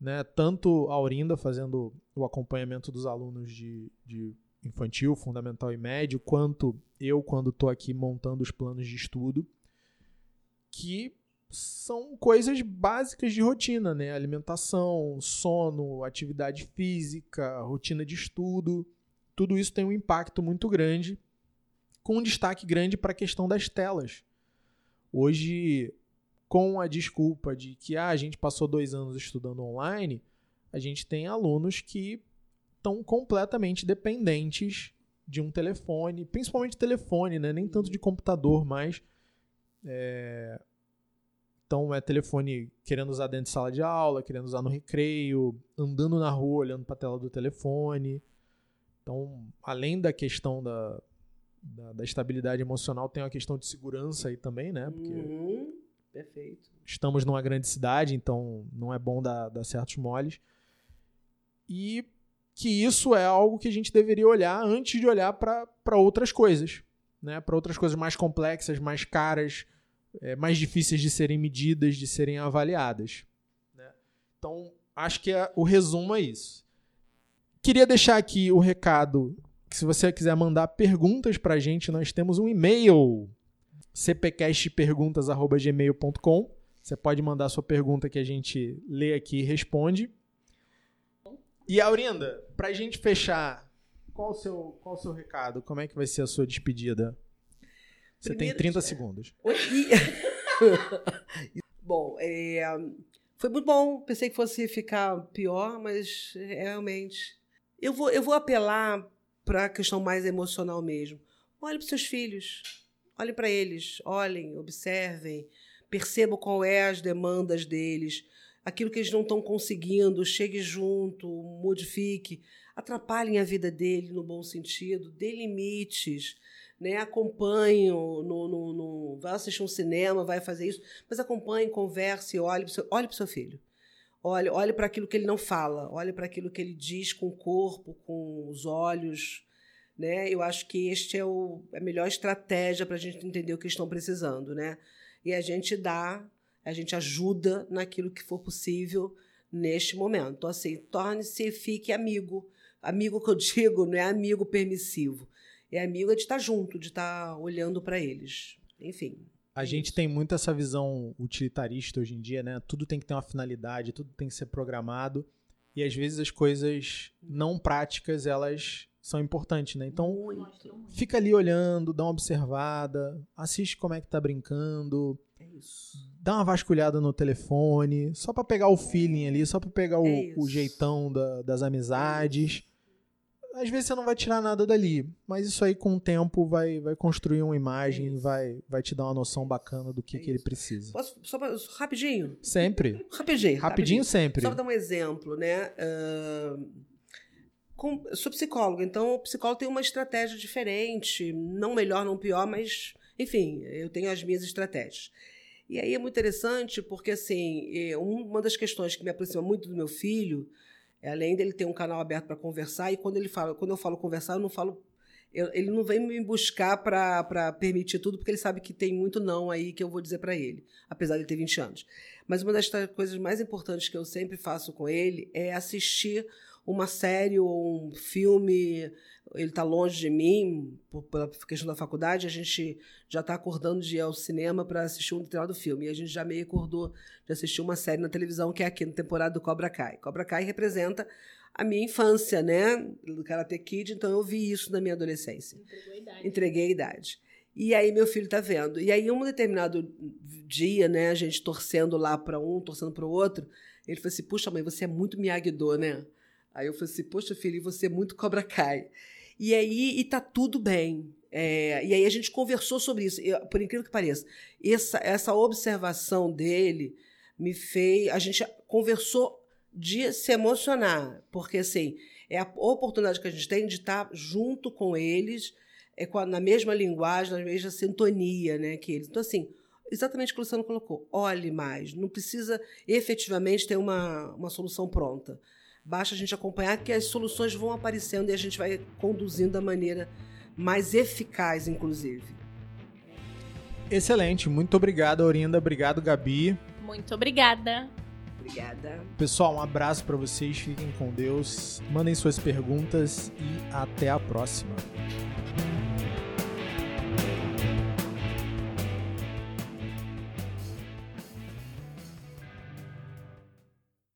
Né? Tanto a Aurinda fazendo o acompanhamento dos alunos de, de infantil, fundamental e médio, quanto eu quando estou aqui montando os planos de estudo, que são coisas básicas de rotina, né? Alimentação, sono, atividade física, rotina de estudo. Tudo isso tem um impacto muito grande, com um destaque grande para a questão das telas. Hoje, com a desculpa de que ah, a gente passou dois anos estudando online, a gente tem alunos que estão completamente dependentes de um telefone, principalmente telefone, né? nem tanto de computador, mas é, então é telefone querendo usar dentro de sala de aula, querendo usar no recreio, andando na rua, olhando para a tela do telefone. Então, além da questão da, da, da, estabilidade emocional, tem uma questão de segurança aí também, né? Porque uhum, perfeito. Estamos numa grande cidade, então não é bom dar, dar certos moles. E que isso é algo que a gente deveria olhar antes de olhar para outras coisas, né? Para outras coisas mais complexas, mais caras, é, mais difíceis de serem medidas, de serem avaliadas. Né? Então, acho que é, o resumo é isso. Queria deixar aqui o recado que se você quiser mandar perguntas para a gente, nós temos um e-mail cpcastperguntas.gmail.com Você pode mandar sua pergunta que a gente lê aqui e responde. E Aurinda, para a gente fechar, qual o seu, qual o seu recado? Como é que vai ser a sua despedida? Você Primeiro, tem 30 segundos. bom, é, foi muito bom. Pensei que fosse ficar pior, mas realmente. Eu vou, eu vou apelar para a questão mais emocional mesmo. Olhe para seus filhos. Olhem para eles. Olhem, observem. Percebam qual é as demandas deles. Aquilo que eles não estão conseguindo, chegue junto, modifique. Atrapalhem a vida dele no bom sentido. Dê limites né? Acompanhe no, no, no, vai assistir um cinema, vai fazer isso, mas acompanhe, converse, olhe para o seu, seu filho. Olhe, olhe para aquilo que ele não fala, olhe para aquilo que ele diz com o corpo, com os olhos. Né? Eu acho que este é o, a melhor estratégia para a gente entender o que estão precisando. Né? E a gente dá, a gente ajuda naquilo que for possível neste momento. Então, assim, torne-se, fique amigo. Amigo que eu digo não é amigo permissivo é amigo de estar junto, de estar olhando para eles. Enfim. A gente tem muito essa visão utilitarista hoje em dia, né? Tudo tem que ter uma finalidade, tudo tem que ser programado. E às vezes as coisas não práticas, elas são importantes, né? Então, Muito. fica ali olhando, dá uma observada, assiste como é que tá brincando, É isso. dá uma vasculhada no telefone, só pra pegar o feeling ali, só pra pegar o, É o jeitão da- das amizades. Às vezes você não vai tirar nada dali, mas isso aí com o tempo vai, vai construir uma imagem, É vai, vai te dar uma noção bacana do que, É que ele precisa. Posso, só pra- rapidinho? Sempre. Rapidinho. Rapidinho sempre. Só para dar um exemplo, né? Ahn, com- sou psicóloga, então o psicólogo tem uma estratégia diferente, não melhor, não pior, mas, enfim, eu tenho as minhas estratégias. E aí é muito interessante porque, assim, um- uma das questões que me aproxima muito do meu filho, é, além dele ter um canal aberto para conversar, e quando ele fala, quando eu falo conversar, eu não falo. eu- ele não vem me buscar para permitir tudo, porque ele sabe que tem muito não aí que eu vou dizer para ele, apesar de ele ter 20 anos. Mas uma das coisas mais importantes que eu sempre faço com ele é assistir uma série ou um filme. Ele está longe de mim, por, pela questão da faculdade, a gente já está acordando de ir ao cinema para assistir um determinado filme. E a gente já meio acordou de assistir uma série na televisão, que é aqui, na temporada do Cobra Kai. Cobra Kai representa a minha infância, né? Do Karate Kid, então eu vi isso na minha adolescência Entregou a idade. entreguei a idade. E aí meu filho tá vendo. E aí um determinado dia, né, a gente torcendo lá para um, torcendo para o outro, ele falou assim: "Puxa, mãe, você é muito Miyagi-Do, né?" Aí eu falei assim: "Poxa, filho, você é muito Cobra Kai". E aí e tá tudo bem. É, e aí a gente conversou sobre isso. Eu, por incrível que pareça, essa essa observação dele me fez, a gente conversou de se emocionar, porque assim, é a oportunidade que a gente tem de estar junto com eles, é, com a- na mesma linguagem, na mesma sintonia né, que eles. Então, assim, exatamente o que o Luciano colocou. Olhe mais. Não precisa efetivamente ter uma, uma solução pronta. Basta a gente acompanhar que as soluções vão aparecendo e a gente vai conduzindo da maneira mais eficaz, inclusive. Excelente, muito obrigado, Aurinda. Obrigado, Gabi. Muito obrigada. Obrigada. Pessoal, um abraço pra vocês, fiquem com Deus, mandem suas perguntas e até a próxima.